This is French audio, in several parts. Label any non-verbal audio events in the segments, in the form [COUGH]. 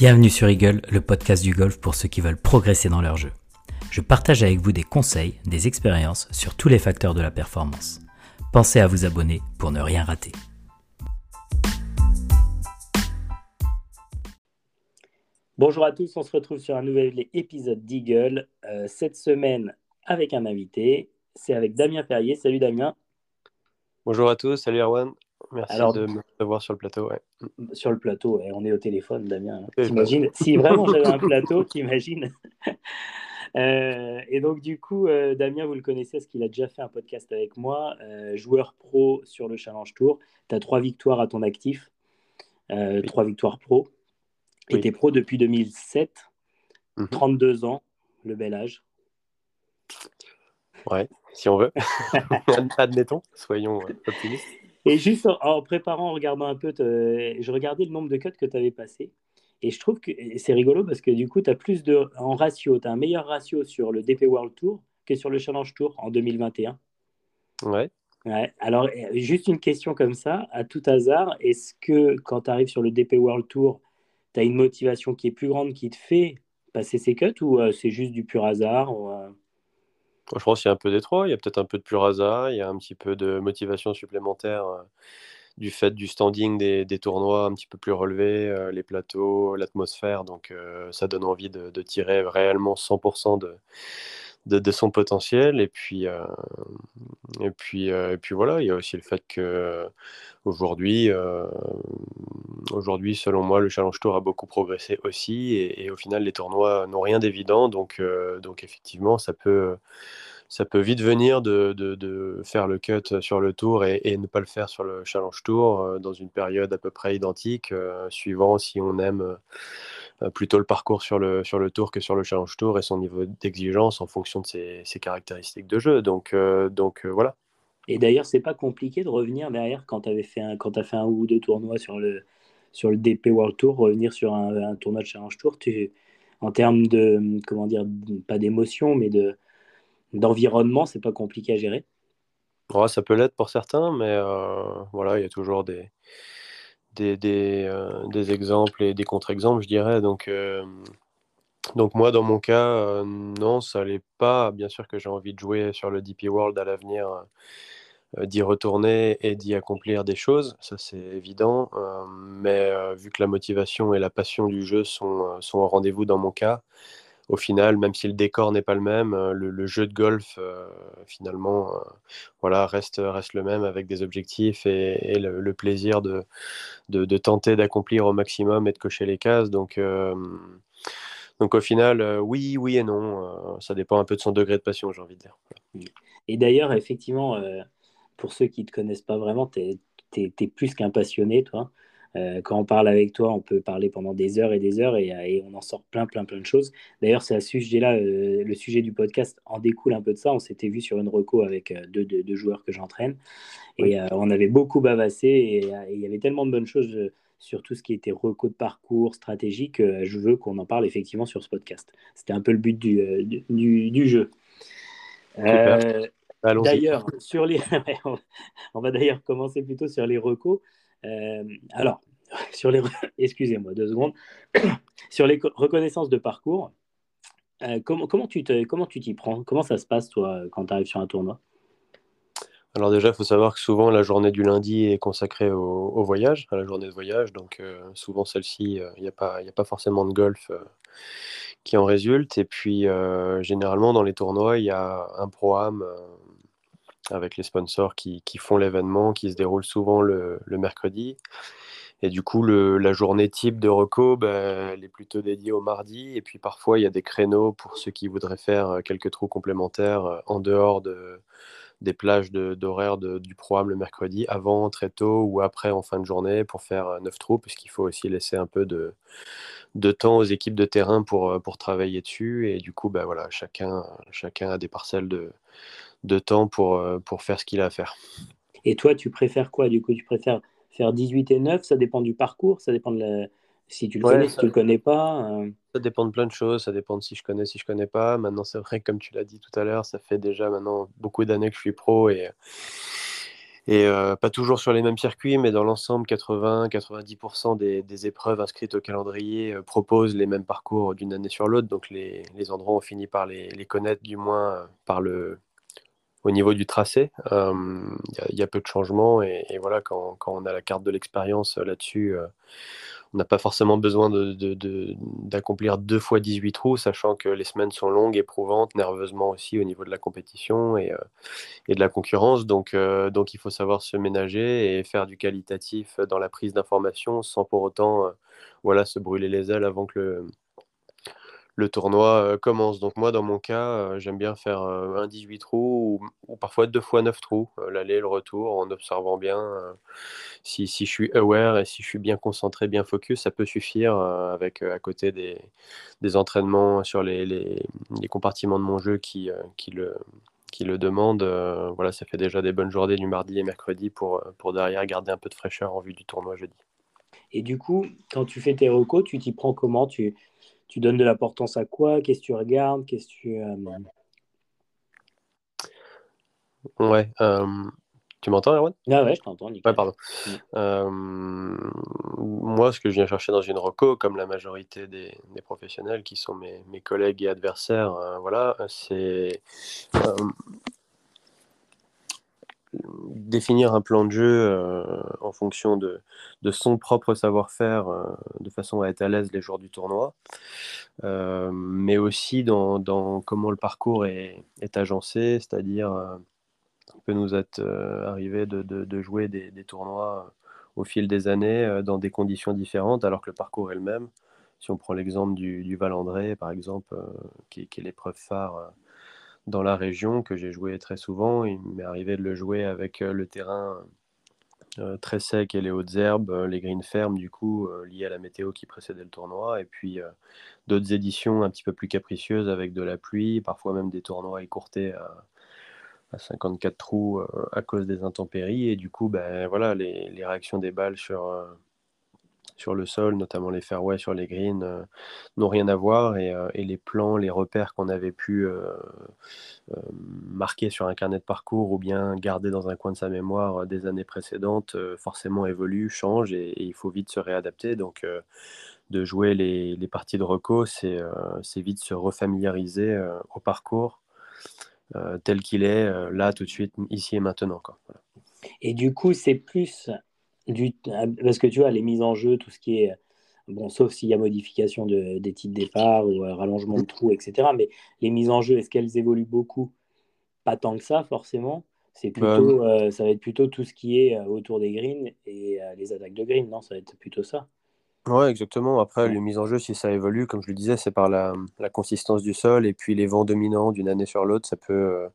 Bienvenue sur Eagle, le podcast du golf pour ceux qui veulent progresser dans leur jeu. Je partage avec vous des conseils, des expériences sur tous les facteurs de la performance. Pensez à vous abonner pour ne rien rater. Bonjour à tous, on se retrouve sur un nouvel épisode d'Eagle. Euh, cette semaine avec un invité, c'est avec Damien Perrier. Salut Damien. Bonjour à tous, salut Erwan. Merci de me recevoir sur le plateau. Sur le plateau, on est au téléphone, Damien. T'imagines Si vraiment j'avais un [LAUGHS] plateau, t'imagines [LAUGHS] euh, Et donc, du coup, euh, Damien, vous le connaissez parce qu'il a déjà fait un podcast avec moi, euh, joueur pro sur le Challenge Tour. Tu as trois victoires à ton actif, trois victoires pro. Et tu es pro depuis 2007, 32 mhm. ans, le bel âge. Ouais, si on veut. [LAUGHS] Admettons, soyons optimistes. Et juste en, préparant, en regardant un peu, je regardais le nombre de cuts que tu avais passé. Et je trouve que c'est rigolo parce que du coup, tu as plus de. En ratio, tu as un meilleur ratio sur le DP World Tour que sur le Challenge Tour en 2021. Ouais. ouais. Alors, juste une question comme ça, à tout hasard, est-ce que quand tu arrives sur le DP World Tour, tu as une motivation qui est plus grande qui te fait passer ces cuts ou euh, c'est juste du pur hasard euh? Je pense qu'il y a un peu des trois. Il y a peut-être un peu de pur hasard, il y a un petit peu de motivation supplémentaire euh, du fait du standing des, tournois un petit peu plus relevés, euh, les plateaux, l'atmosphère. Donc euh, ça donne envie de, tirer réellement 100% de, de, son potentiel. Et puis, et, puis, et puis voilà, il y a aussi le fait que aujourd'hui, aujourd'hui, selon moi, le Challenge Tour a beaucoup progressé aussi. Et, au final, les tournois n'ont rien d'évident. Donc, donc effectivement, ça peut ça peut vite venir de, de, faire le cut sur le tour et, ne pas le faire sur le challenge tour dans une période à peu près identique, suivant si on aime plutôt le parcours sur le, sur le tour que sur le challenge tour et son niveau d'exigence en fonction de ses, ses, caractéristiques de jeu. Donc, donc voilà. Et d'ailleurs, c'est pas compliqué de revenir derrière quand tu fait un, quand as fait un ou deux tournois sur le, sur le DP World Tour, revenir sur un, tournoi de Challenge Tour, tu, en termes de, comment dire, pas d'émotion, mais de d'environnement, c'est pas compliqué à gérer. ça peut l'être pour certains, mais euh, voilà, il y a toujours des, des, euh, des exemples et des contre-exemples, je dirais. Donc, euh, donc moi, dans mon cas, non, ça n'allait pas. Bien sûr que j'ai envie de jouer sur le DP World à l'avenir euh, d'y retourner et d'y accomplir des choses, ça c'est évident. Euh, mais euh, vu que la motivation et la passion du jeu sont, sont au rendez-vous dans mon cas, au final, même si le décor n'est pas le même, le, jeu de golf, finalement, voilà, reste, reste le même avec des objectifs et, le, plaisir de, tenter d'accomplir au maximum et de cocher les cases. Donc, donc au final, oui, oui et non. ça dépend un peu de son degré de passion, j'ai envie de dire. Et d'ailleurs, effectivement, pour ceux qui ne te connaissent pas vraiment, tu es, plus qu'un passionné, toi. Euh, quand on parle avec toi, on peut parler pendant des heures et des heures et, on en sort plein, plein, plein de choses. D'ailleurs, c'est à ce sujet-là, euh, le sujet du podcast en découle un peu de ça. On s'était vu sur une reco avec euh, deux, deux, joueurs que j'entraîne et on avait beaucoup bavassé et il y avait tellement de bonnes choses sur tout ce qui était reco de parcours, stratégique. je veux qu'on en parle effectivement sur ce podcast. C'était un peu le but du, du, du jeu. D'ailleurs, sur les, [LAUGHS] on va d'ailleurs commencer plutôt sur les recos. Euh, alors, [LAUGHS] sur les, [LAUGHS] [COUGHS] sur les reconnaissances de parcours. Euh, comment, tu comment t'y prends? Comment ça se passe toi quand tu arrives sur un tournoi? Alors déjà, il faut savoir que souvent la journée du lundi est consacrée au, voyage, à la journée de voyage. Donc euh, souvent celle-ci, il n'y a, pas, a pas forcément de golf qui en résulte. Et puis généralement dans les tournois, il y a un programme avec les sponsors qui, font l'événement, qui se déroule souvent le, mercredi. Et du coup, la journée type de reco, ben, elle est plutôt dédiée au mardi. Et puis parfois, il y a des créneaux pour ceux qui voudraient faire euh, quelques trous complémentaires euh, en dehors de, des plages d'horaire du programme le mercredi, avant, très tôt ou après en fin de journée pour faire euh, neuf trous, puisqu'il faut aussi laisser un peu de, temps aux équipes de terrain pour, pour travailler dessus. Et du coup, ben, voilà, chacun a des parcelles de, de temps pour, euh, pour faire ce qu'il a à faire. Et toi, tu préfères quoi? Du coup, tu préfères faire 18 et 9 Ça dépend du parcours Ça dépend de si tu le connais, si tu le connais pas euh. Ça dépend de plein de choses. Ça dépend de si je connais, si je connais pas. Maintenant, c'est vrai, comme tu l'as dit tout à l'heure, ça fait déjà maintenant beaucoup d'années que je suis pro et Et pas toujours sur les mêmes circuits, mais dans l'ensemble, 80-90% des, épreuves inscrites au calendrier proposent les mêmes parcours d'une année sur l'autre. Donc les, endroits, ont fini par les, connaître, du moins par le, au niveau du tracé. Il y, a peu de changements. Et, voilà, quand, on a la carte de l'expérience là-dessus, on n'a pas forcément besoin d'accomplir deux fois 18 trous, sachant que les semaines sont longues, éprouvantes, nerveusement aussi au niveau de la compétition et, euh, de la concurrence. Donc, euh, il faut savoir se ménager et faire du qualitatif dans la prise d'informations sans pour autant euh, se brûler les ailes avant que le, le tournoi commence. Donc moi, dans mon cas, j'aime bien faire un 18 trous ou, parfois deux fois 9 trous, l'aller, le retour, en observant bien. si, je suis aware et si je suis bien concentré, bien focus, ça peut suffire avec à côté des, entraînements sur les, les, compartiments de mon jeu qui, qui, le, qui le demandent. voilà, ça fait déjà des bonnes journées du mardi et mercredi pour, pour derrière garder un peu de fraîcheur en vue du tournoi jeudi. Et du coup, quand tu fais tes recos, tu t'y prends comment? Tu, tu donnes de l'importance à quoi? Qu'est-ce que tu regardes? Qu'est-ce que tu. Euh, ouais. Euh, tu m'entends, Erwan? Ah ouais, je t'entends. Ouais, pardon. Euh, moi, ce que je viens chercher dans une reco, comme la majorité des, professionnels qui sont mes, mes collègues et adversaires, voilà, c'est définir un plan de jeu euh, en fonction de, son propre savoir-faire euh, de façon à être à l'aise les jours du tournoi, euh, mais aussi dans, comment le parcours est, agencé, c'est-à-dire il peut nous être arrivé de, jouer des, tournois au fil des années dans des conditions différentes alors que le parcours est le même. Si on prend l'exemple du, Val-André, par exemple, qui, est l'épreuve phare dans la région que j'ai joué très souvent. Il m'est arrivé de le jouer avec euh, le terrain euh, très sec et les hautes herbes, euh, les greens fermes du coup liées à la météo qui précédait le tournoi, et puis d'autres éditions un petit peu plus capricieuses avec de la pluie, parfois même des tournois écourtés à, 54 trous à cause des intempéries, et du coup ben, voilà, les réactions des balles sur sur le sol, notamment les fairways sur les greens, euh, n'ont rien à voir. Euh, et, les plans, les repères qu'on avait pu euh, marquer sur un carnet de parcours ou bien garder dans un coin de sa mémoire des années précédentes, forcément évoluent, changent et, il faut vite se réadapter. Donc, de jouer les, parties de reco, c'est vite se refamiliariser au parcours tel qu'il est, là, tout de suite, ici et maintenant. Et du coup, c'est plus parce que tu vois, les mises en jeu, tout ce qui est. Bon, sauf s'il y a modification de, des titres départ ou euh, rallongement de trous, etc. Mais les mises en jeu, est-ce qu'elles évoluent beaucoup? Pas tant que ça, forcément. C'est bah, plutôt, euh, ça va être plutôt tout ce qui est euh, autour des greens et les attaques de green, non? Ça va être plutôt ça. Ouais, exactement. Après, les mises en jeu, si ça évolue, comme je le disais, c'est par la, consistance du sol et puis les vents dominants d'une année sur l'autre. Ça peut, euh,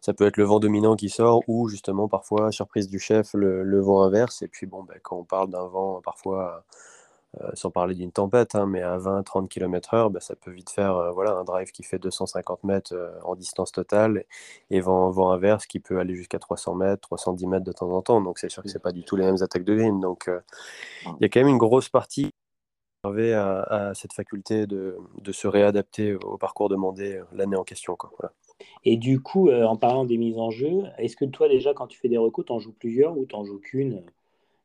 ça peut être le vent dominant qui sort ou justement, parfois, surprise du chef, le, vent inverse. Et puis, bon, ben, quand on parle d'un vent, parfois, euh, sans parler d'une tempête, hein, mais à 20-30 km/h, ben, ça peut vite faire euh, voilà, un drive qui fait 250 mètres en distance totale et vent, vent inverse qui peut aller jusqu'à 300 mètres, 310 mètres de temps en temps. Donc, c'est sûr que ce pas du tout les mêmes attaques de green. Donc, il y a quand même une grosse partie à, à, cette faculté de, de, se réadapter au parcours demandé euh, l'année en question. Quoi. Et du coup, euh, en parlant des mises en jeu, est-ce que toi déjà quand tu fais des recos, tu en joues plusieurs ou tu en joues qu'une?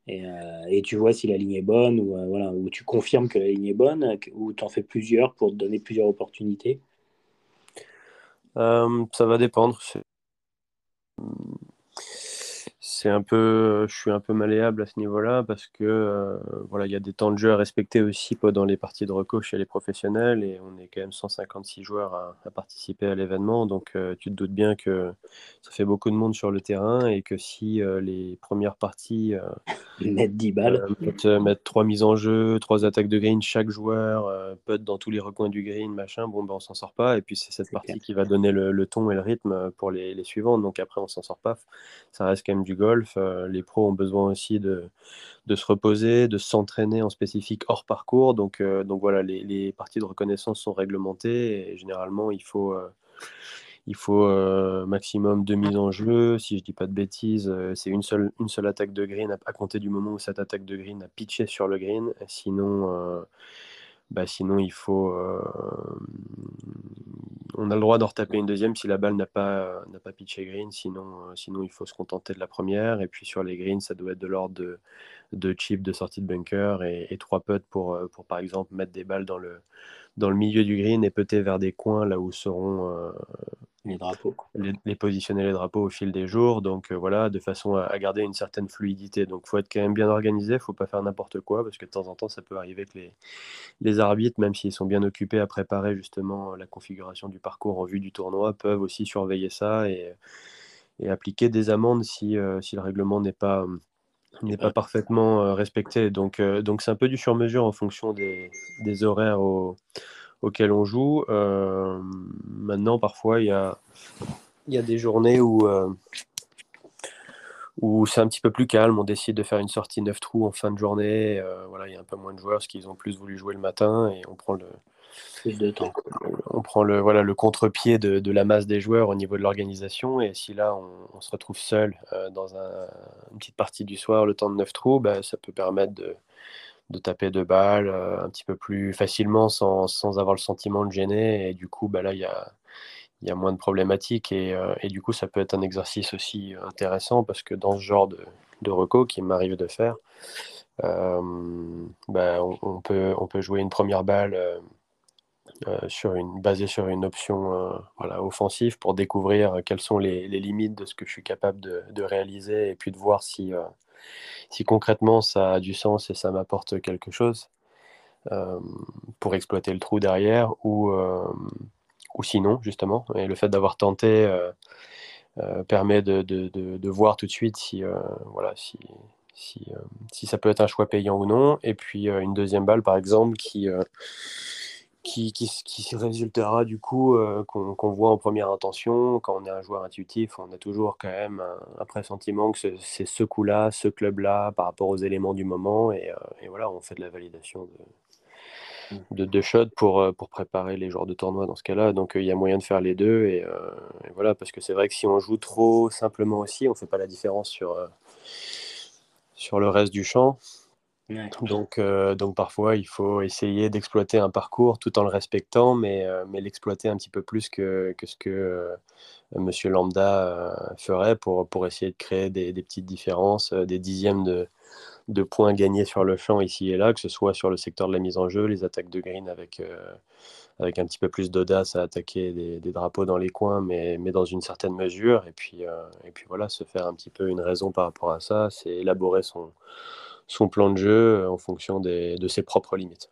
Et, euh, et, tu vois si la ligne est bonne ou, voilà, ou tu confirmes que la ligne est bonne ou tu en fais plusieurs pour te donner plusieurs opportunités? Ça va dépendre c'est un peu, je suis un peu malléable à ce niveau-là parce que euh, voilà, il y a des temps de jeu à respecter aussi dans les parties de reco chez les professionnels et on est quand même 156 joueurs à, participer à l'événement, donc euh, tu te doutes bien que ça fait beaucoup de monde sur le terrain et que si euh, les premières parties [LAUGHS] mettent 10 balles, mettre trois mises en jeu, trois attaques de green chaque joueur, putt dans tous les recoins du green, machin, bon ben on s'en sort pas et puis c'est cette partie qui va donner le, ton et le rythme pour les, les suivantes, donc après on s'en sort pas, ça reste quand même du goal euh, les pros ont besoin aussi de, se reposer, de s'entraîner en spécifique hors parcours. Donc, euh, donc voilà, les, parties de reconnaissance sont réglementées et généralement il faut, euh, maximum deux mises en jeu. Si je dis pas de bêtises, c'est une seule, une seule attaque de green à, compter du moment où cette attaque de green a pitché sur le green. Sinon, bah, sinon il faut on a le droit d'en retaper une deuxième si la balle n'a pas, n'a pas pitché green, sinon, sinon il faut se contenter de la première. Et puis sur les greens, ça doit être de l'ordre de, de chips de sortie de bunker et, trois putts pour, pour par exemple mettre des balles dans le, dans le milieu du green et peut-être vers des coins là où seront euh, les drapeaux. Les, positionner les drapeaux au fil des jours. Donc euh, voilà, de façon à, garder une certaine fluidité. Donc il faut être quand même bien organisé, il faut pas faire n'importe quoi parce que de temps en temps ça peut arriver que les, les arbitres, même s'ils sont bien occupés à préparer justement la configuration du parcours en vue du tournoi, peuvent aussi surveiller ça et, et appliquer des amendes si, euh, si le règlement n'est pas n'est pas parfaitement respecté. Donc, donc c'est un peu du sur-mesure en fonction des, des horaires auxquels on joue. maintenant, parfois, il y a, y a des journées où, où c'est un petit peu plus calme. On décide de faire une sortie 9 trous en fin de journée. voilà, il y a un peu moins de joueurs parce qu'ils ont plus voulu jouer le matin et on prend le, On prend le, voilà, le contre-pied de, la masse des joueurs au niveau de l'organisation. Et si là, on, se retrouve seul euh, dans une petite partie du soir, le temps de 9 trous, bah, ça peut permettre de, taper deux balles euh, un petit peu plus facilement sans, avoir le sentiment de gêner. Et du coup, bah, là, il y a, moins de problématiques. Euh, et, du coup, ça peut être un exercice aussi intéressant parce que dans ce genre de, de reco qui m'arrive de faire, bah, on, peut, jouer une première balle sur une, basé sur une option euh, voilà, offensive pour découvrir euh, quelles sont les, limites de ce que je suis capable de, réaliser et puis de voir si, si concrètement ça a du sens et ça m'apporte quelque chose pour exploiter le trou derrière ou, ou sinon justement. Et le fait d'avoir tenté permet de, de, de, voir tout de suite si, voilà, si, si, si, ça peut être un choix payant ou non. Et puis une deuxième balle par exemple qui qui, qui, résultera du coup euh, qu'on voit en première intention. Quand on est un joueur intuitif, on a toujours quand même un, pressentiment que c'est ce coup-là, ce club-là, par rapport aux éléments du moment. Et, euh, voilà, on fait de la validation de, de, de shots pour, euh, pour préparer les joueurs de tournoi dans ce cas-là. Donc il y a moyen de faire les deux. Et, et voilà, parce que c'est vrai que si on joue trop simplement aussi, on ne fait pas la différence sur, sur le reste du champ. Donc, euh, donc parfois, il faut essayer d'exploiter un parcours tout en le respectant, mais, euh, mais l'exploiter un petit peu plus que, que ce que euh, Monsieur Lambda ferait pour, pour essayer de créer des, des petites différences, des dixièmes de, de, points gagnés sur le champ ici et là, que ce soit sur le secteur de la mise en jeu, les attaques de green avec, avec un petit peu plus d'audace à attaquer des, des, drapeaux dans les coins, mais, mais dans une certaine mesure. Et puis, et puis voilà, se faire un petit peu une raison par rapport à ça, c'est élaborer son son plan de jeu euh, en fonction de ses propres limites.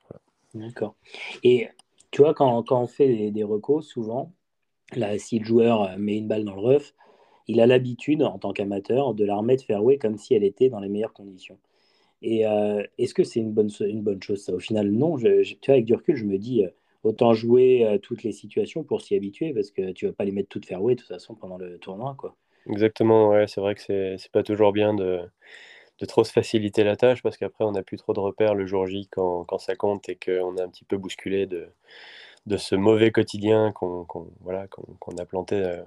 D'accord. Et tu vois, quand, quand on fait des, des recos, souvent, là, si le joueur euh, met une balle dans le rough, il a l'habitude, en tant qu'amateur, de la remettre fairway comme si elle était dans les meilleures conditions. Et euh, est-ce que c'est une bonne, une bonne chose, ça? Au final, non. Je, tu vois, avec du recul, je me dis, autant jouer toutes les situations pour s'y habituer, parce que tu vas pas les mettre toutes fairway, de toute façon, pendant le tournoi. Quoi. Exactement, ouais, c'est vrai que c'est pas toujours bien de de trop se faciliter la tâche parce qu'après on n'a plus trop de repères le jour J quand, ça compte et qu'on est un petit peu bousculé de, ce mauvais quotidien qu'on voilà, a planté euh,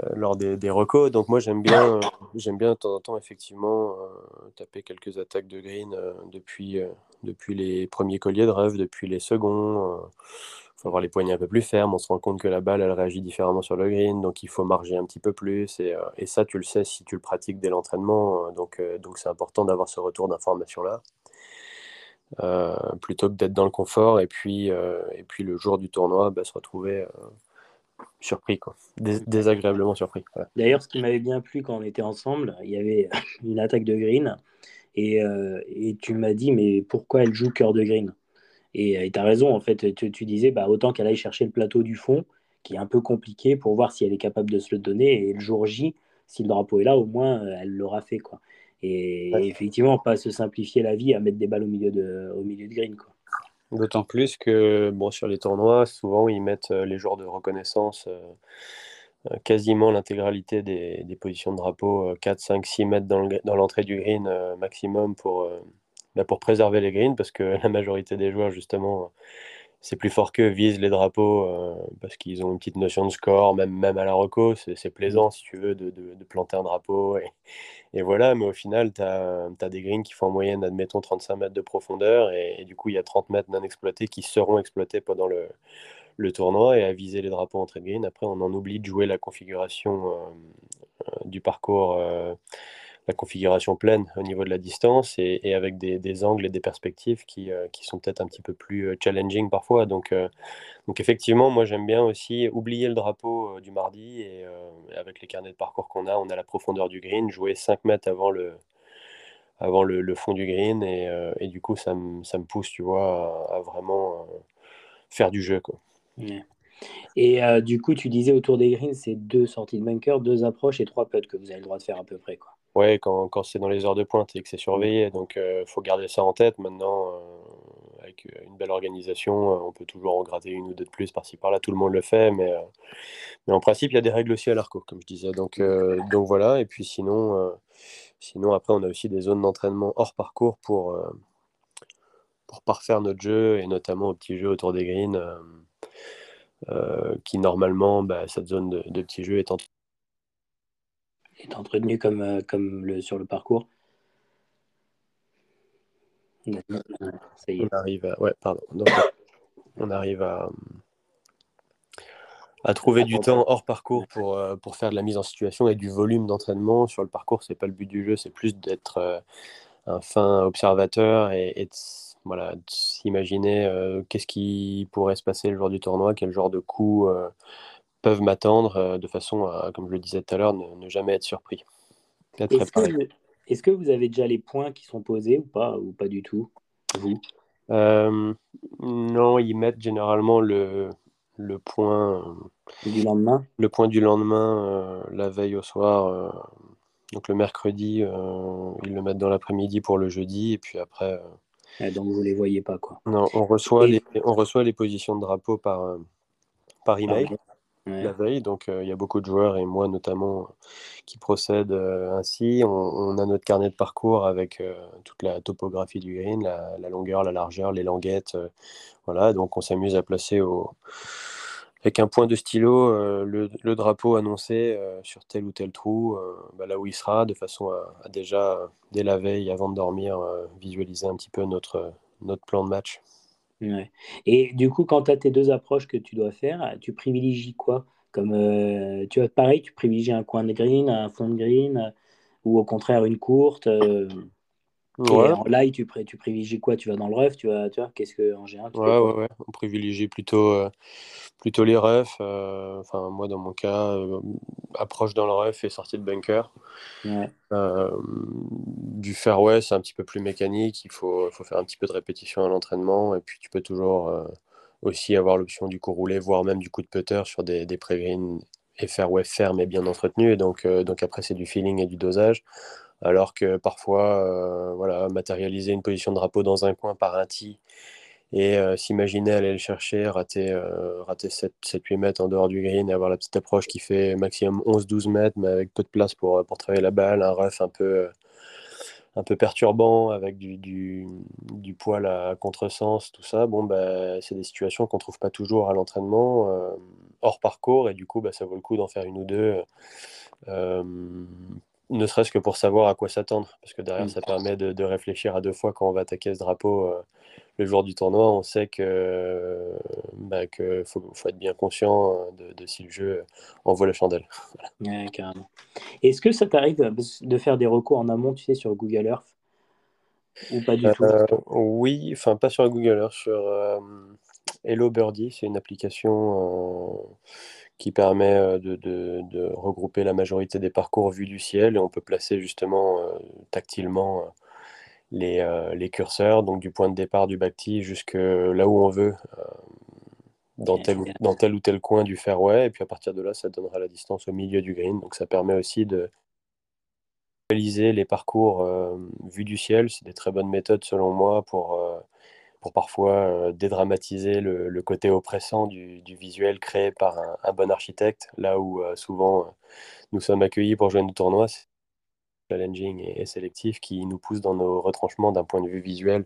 euh, lors des, des, recos. Donc moi j'aime bien, j'aime bien de temps en temps effectivement euh, taper quelques attaques de green depuis, depuis les premiers colliers de rêve, depuis les seconds faut avoir les poignets un peu plus fermes. On se rend compte que la balle, elle réagit différemment sur le green, donc il faut marger un petit peu plus. Et, euh, ça, tu le sais si tu le pratiques dès l'entraînement. Euh, donc, euh, donc c'est important d'avoir ce retour d'information-là. plutôt que d'être dans le confort et puis, et puis le jour du tournoi, bah, se retrouver surpris, quoi. désagréablement surpris. D'ailleurs, ce qui m'avait bien plu quand on était ensemble, il y avait [LAUGHS] une attaque de green et, et tu m'as dit, mais pourquoi elle joue cœur de green? Et tu as raison, en fait, tu, disais, bah, autant qu'elle aille chercher le plateau du fond, qui est un peu compliqué, pour voir si elle est capable de se le donner. Et le jour J, si le drapeau est là, au moins, euh, elle l'aura fait. Quoi. Et, effectivement, pas se simplifier la vie à mettre des balles au milieu de, au milieu de green. Quoi. D'autant plus que bon, sur les tournois, souvent, ils mettent euh, les jours de reconnaissance. Euh, quasiment l'intégralité des, des, positions de drapeau, 4, 5, 6 mètres dans l'entrée du green maximum pour, bah, pour préserver les greens, parce que [LAUGHS] la majorité des joueurs, justement, c'est plus fort qu'eux visent les drapeaux euh, parce qu'ils ont une petite notion de score, même, même à la reco, c'est plaisant si tu veux de, de, planter un drapeau. Et, voilà, mais au final, tu as, des greens qui font en moyenne, admettons, 35 mètres de profondeur et, du coup, il y a 30 mètres non exploités qui seront exploités pendant le, le, tournoi et à viser les drapeaux entrée de green. Après, on en oublie de jouer la configuration euh, euh, du parcours la configuration pleine au niveau de la distance et, avec des, angles et des perspectives qui, euh, qui sont peut-être un petit peu plus euh, challenging parfois. Donc, euh, donc effectivement, moi j'aime bien aussi oublier le drapeau du mardi et avec les carnets de parcours qu'on a, on a la profondeur du green, jouer 5 mètres avant le, avant le, fond du green et, du coup ça me, ça me, pousse, tu vois, à, vraiment faire du jeu. Quoi. Et du coup, tu disais autour des greens, c'est deux sorties de bunker, deux approches et trois putts que vous avez le droit de faire à peu près. Quoi. Ouais, quand, quand c'est dans les heures de pointe et que c'est surveillé, donc il faut garder ça en tête. Maintenant, avec une belle organisation, on peut toujours en gratter une ou deux de plus par-ci par-là. Tout le monde le fait, mais, mais en principe, il y a des règles aussi à l'ARCO, comme je disais. Donc, donc voilà. Et puis sinon, sinon, après, on a aussi des zones d'entraînement hors parcours pour, pour parfaire notre jeu et notamment au petit jeu autour des greens. qui normalement, bah, cette zone de, de petit jeu est en est entretenu comme, euh, comme le, sur le parcours. On arrive à, ouais, pardon. on arrive à, à trouver du temps hors parcours pour, euh, pour faire de la mise en situation et du volume d'entraînement. Sur le parcours, c'est pas le but du jeu, c'est plus d'être euh, un fin observateur et, et voilà, s'imaginer qu'est-ce qui pourrait se passer le jour du tournoi, quel genre de coup peuvent m'attendre euh, de façon à, comme je le disais tout à l'heure, ne, jamais être surpris. Est-ce que, vous avez déjà les points qui sont posés ou pas, ou pas du tout euh, Non, ils mettent généralement le, le point du lendemain? Le point du lendemain, euh, la veille au soir. donc le mercredi, ils le mettent dans l'après-midi pour le jeudi, et puis après. donc vous les voyez pas quoi. Non, on reçoit les on reçoit les positions de drapeau par par email la veille. Donc il y a beaucoup de joueurs, et moi notamment, qui procèdent ainsi. On, a notre carnet de parcours avec toute la topographie du green, la, longueur, la largeur, les languettes. voilà, donc on s'amuse à placer au, avec un point de stylo le, drapeau annoncé sur tel ou tel trou, bah, là où il sera, de façon à, déjà, dès la veille, avant de dormir, visualiser un petit peu notre, notre plan de match. Et du coup, quand tu as tes deux approches que tu dois faire, tu privilégies quoi? Comme euh, tu as pareil, tu privilégies un coin de green, un fond de green, euh, ou au contraire une courte. Euh, en live, tu, tu privilégies quoi? Tu vas dans le ref, tu vas, tu vois, qu'est-ce que en général ouais, ouais, ouais, on privilégie plutôt, plutôt les refs. Enfin, moi, dans mon cas, approche dans le ref et sortie de bunker. du fairway, c'est un petit peu plus mécanique. Il faut, faut, faire un petit peu de répétition à l'entraînement, et puis tu peux toujours aussi avoir l'option du coup roulé, voire même du coup de putter sur des, des pré-greens et fairway ferme et bien entretenu. Et donc, donc après, c'est du feeling et du dosage alors que parfois, euh, voilà, matérialiser une position de drapeau dans un coin par un tee et euh, s'imaginer aller le chercher, rater, euh, rater 7-8 mètres en dehors du green et avoir la petite approche qui fait maximum 11-12 mètres, mais avec peu de place pour, pour travailler la balle, un rough un peu, un peu perturbant avec du, du, poil à contresens, tout ça, bon, bah, c'est des situations qu'on ne trouve pas toujours à l'entraînement, hors parcours, et du coup, bah, ça vaut le coup d'en faire une ou deux ne serait-ce que pour savoir à quoi s'attendre, parce que derrière, mm. ça permet de, réfléchir à deux fois quand on va attaquer ce drapeau euh, le jour du tournoi. On sait que bah, faut, être bien conscient euh, de, si le jeu envoie la chandelle. [LAUGHS] Est-ce que ça t'arrive de faire des recours en amont, tu sais, sur Google Earth? Ou pas du tout? Euh, Oui, enfin pas sur Google Earth, sur Hello Birdie, c'est une application qui permet euh, de, regrouper la majorité des parcours vus du ciel et on peut placer justement euh, tactilement euh, les, les, curseurs, donc du point de départ du bacti jusque là où on veut, dans, tel, ou, dans tel ou tel coin du fairway, et puis à partir de là, ça donnera la distance au milieu du green, donc ça permet aussi de réaliser les parcours vus du ciel, c'est des très bonnes méthodes selon moi pour pour parfois euh, dédramatiser le, côté oppressant du, visuel créé par un, bon architecte, là où euh, souvent euh, nous sommes accueillis pour jouer nos tournois, challenging et, sélectif qui nous pousse dans nos retranchements d'un point de vue visuel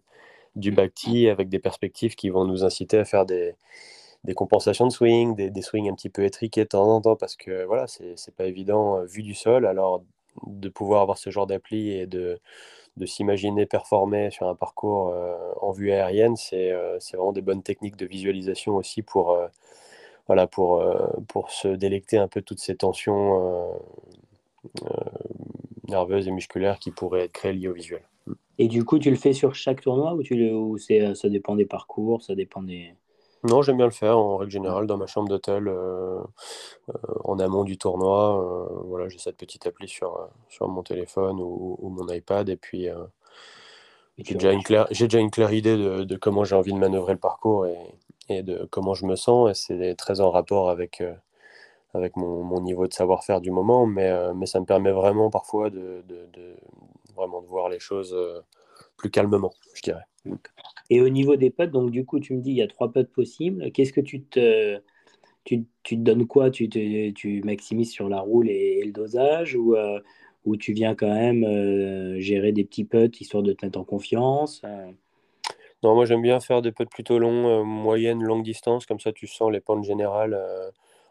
du bacti avec des perspectives qui vont nous inciter à faire des, des compensations de swing, des, des, swings un petit peu étriqués de temps en temps, parce que voilà, c'est pas évident vu du sol. Alors, de pouvoir avoir ce genre d'appli et de, de s'imaginer performer sur un parcours en vue aérienne, c'est vraiment des bonnes techniques de visualisation aussi pour, voilà, pour, pour se délecter un peu toutes ces tensions nerveuses et musculaires qui pourraient être créées liées au visuel. Et du coup, tu le fais sur chaque tournoi ou, tu le, ou ça dépend des parcours, ça dépend des... Non, j'aime bien le faire en règle générale dans ma chambre d'hôtel euh, euh, en amont du tournoi. Euh, voilà, j'ai cette petite appli sur, sur mon téléphone ou, mon iPad et puis j'ai déjà, une claire, déjà une claire idée de, de comment j'ai envie de manœuvrer le parcours et, et, de comment je me sens. Et c'est très en rapport avec, avec mon, mon niveau de savoir-faire du moment, mais, mais ça me permet vraiment parfois de, de, de vraiment de voir les choses plus calmement, je dirais. Et au niveau des potes, donc du coup, tu me dis il y a trois potes possibles. Qu'est-ce que tu te, tu, tu te donnes quoi? Tu, te, tu maximises sur la roule et, le dosage ou, euh, ou tu viens quand même euh, gérer des petits potes histoire de te mettre en confiance euh? Non, moi j'aime bien faire des potes plutôt longs, moyenne, longue distance, comme ça tu sens les pentes générales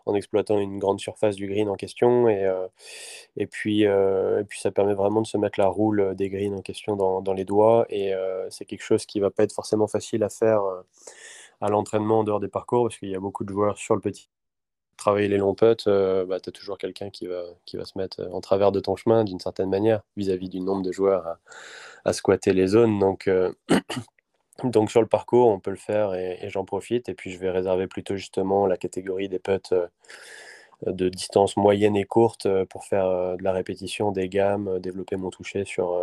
en exploitant une grande surface du green en question. Et, euh, euh, et puis, ça permet vraiment de se mettre la roule des greens en question dans, les doigts. Et euh, c'est quelque chose qui va pas être forcément facile à faire à l'entraînement en dehors des parcours, parce qu'il y a beaucoup de joueurs sur le petit. Travailler les longs putts, bah, tu as toujours quelqu'un qui va, qui va se mettre en travers de ton chemin d'une certaine manière vis-à-vis du nombre de joueurs à, à squatter les zones. Donc, donc sur le parcours, on peut le faire et, j'en profite. Et puis je vais réserver plutôt justement la catégorie des putts euh, de distance moyenne et courte euh, pour faire euh, de la répétition, des gammes, développer mon toucher sur,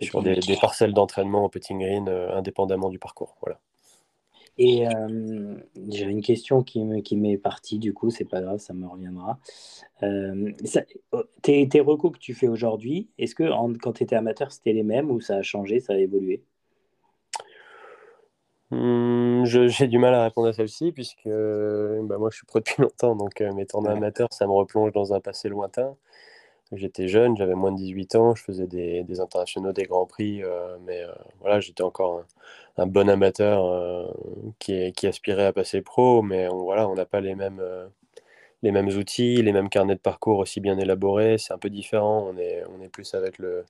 sur des, parcelles d'entraînement au putting green indépendamment du parcours. Voilà. Et j'ai une question qui m'est qui partie, du coup, c'est pas grave, ça me reviendra. Oh, tes, tes recours que tu fais aujourd'hui, est-ce que quand tu étais amateur, c'était les mêmes ou ça a changé, ça a évolué? Hmm, j'ai du mal à répondre à celle-ci puisque bah, moi je suis pro depuis [LAUGHS] longtemps, donc euh, mes tournois amateurs, ça me replonge dans un passé lointain. J'étais jeune, j'avais moins de 18 ans, je faisais des, des internationaux, des grands prix, euh, mais euh, voilà, j'étais encore un, bon amateur qui, qui, aspirait à passer pro, mais on, voilà, on n'a pas les mêmes, les mêmes outils, les mêmes carnets de parcours aussi bien élaborés, c'est un peu différent, on est, on est plus avec le,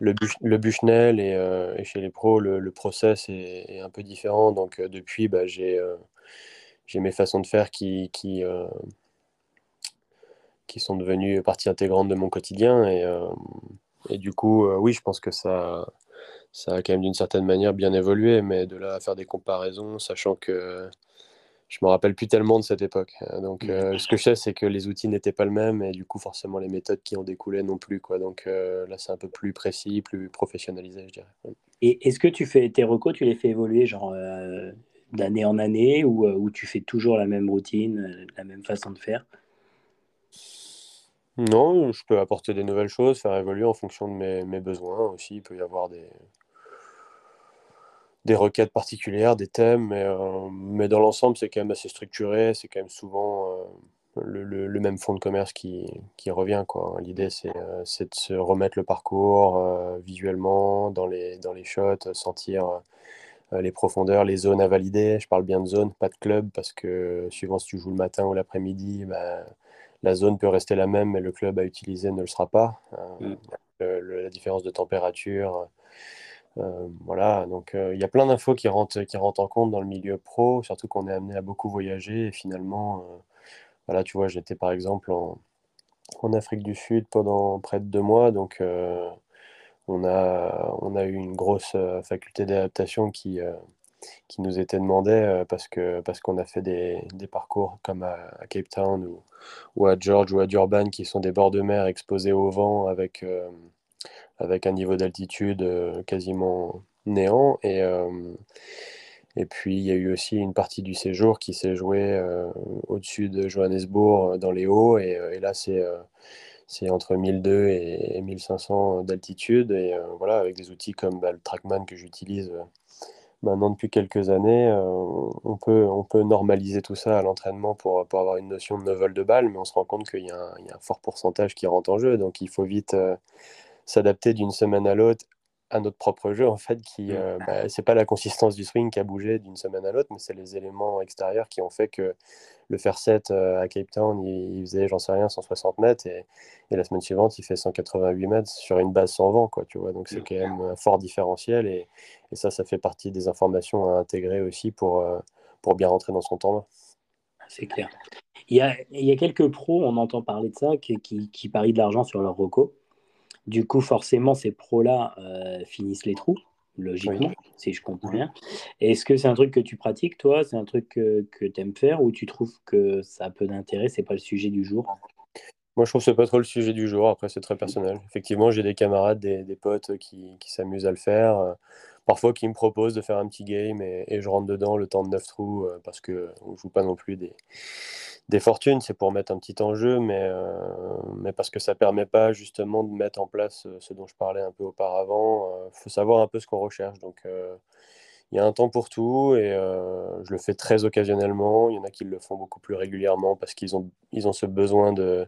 le, le Bushnell et, euh, et, chez les pros, le, le process est, un peu différent. Donc euh, depuis, bah, j'ai euh, mes façons de faire qui, qui, qui sont devenues partie intégrante de mon quotidien. Et, et du coup, oui, je pense que ça, ça a quand même d'une certaine manière bien évolué. Mais de là à faire des comparaisons, sachant que je me rappelle plus tellement de cette époque. Euh, donc, mmh. euh, ce que je sais, c'est que les outils n'étaient pas le même et du coup, forcément, les méthodes qui en découlaient non plus. Quoi. Donc euh, là, c'est un peu plus précis, plus professionnalisé, je dirais. Et est-ce que tu fais tes recos, tu les fais évoluer genre d'année en année ou, ou, tu fais toujours la même routine, la même façon de faire? Non, je peux apporter des nouvelles choses, faire évoluer en fonction de mes, mes besoins aussi. Il peut y avoir des, des requêtes particulières, des thèmes, mais, euh, mais dans l'ensemble, c'est quand même assez structuré. C'est quand même souvent euh, le, le, même fond de commerce qui, qui revient. L'idée, c'est euh, de se remettre le parcours visuellement dans les, dans les shots, sentir les profondeurs, les zones à valider. Je parle bien de zone, pas de club, parce que suivant si tu joues le matin ou l'après-midi, bah, la zone peut rester la même, mais le club à utiliser ne le sera pas. Mm. la différence de température voilà, donc euh, il y a plein d'infos qui rentrent, qui en compte dans le milieu pro, surtout qu'on est amené à beaucoup voyager. Et finalement, euh, voilà, tu vois, j'étais par exemple en, en, Afrique du Sud pendant près de deux mois, donc on, a, on a eu une grosse faculté d'adaptation qui, qui nous était demandée parce que parce qu'on a fait des, des parcours comme à, Cape Town ou, ou, à George ou à Durban qui sont des bords de mer exposés au vent avec avec un niveau d'altitude euh, quasiment néant. Et, euh, et puis il y a eu aussi une partie du séjour qui s'est jouée euh, au-dessus de Johannesburg dans les hauts. Et, là, c'est entre 1002 et 1500 d'altitude. Et voilà, avec des outils comme bah, le Trackman que j'utilise maintenant depuis quelques années, on, peut, on peut normaliser tout ça à l'entraînement pour, pour, avoir une notion de 9 vol de balle, mais on se rend compte qu'il y, y, a un fort pourcentage qui rentre en jeu. Donc il faut vite s'adapter d'une semaine à l'autre à notre propre jeu, en fait, qui, Mm. euh, bah, c'est pas la consistance du swing qui a bougé d'une semaine à l'autre, mais c'est les éléments extérieurs qui ont fait que le faire 7 euh, à Cape Town, il, il faisait, j'en sais rien, 160 mètres, et, et la semaine suivante, il fait 188 mètres sur une base sans vent, quoi, tu vois. Donc c'est Mm. quand même un fort différentiel, et, et ça, ça fait partie des informations à intégrer aussi pour, euh, pour bien rentrer dans son tournoi. C'est clair. Il y, a, il y a quelques pros, on entend parler de ça, qui, qui, qui parient de l'argent sur leur reco. Du coup, forcément, ces pros-là euh, finissent les trous, logiquement, Oui. si je comprends bien. Est-ce que c'est un truc que tu pratiques, toi? C'est un truc que, que tu aimes faire ou tu trouves que ça a peu d'intérêt C'est pas le sujet du jour? Moi, je trouve que c'est pas trop le sujet du jour. Après, c'est très personnel. Effectivement, j'ai des camarades, des, des potes qui, qui s'amusent à le faire. euh, parfois, qui me proposent de faire un petit game et, et je rentre dedans le temps de 9 trous euh, parce que on joue pas non plus des, des fortunes. C'est pour mettre un petit enjeu, mais, euh, mais parce que ça permet pas justement de mettre en place euh, ce dont je parlais un peu auparavant. Il faut savoir un peu ce qu'on recherche. Donc, euh, il y a un temps pour tout et euh, je le fais très occasionnellement. Il y en a qui le font beaucoup plus régulièrement parce qu'ils ont, ils ont ce besoin de,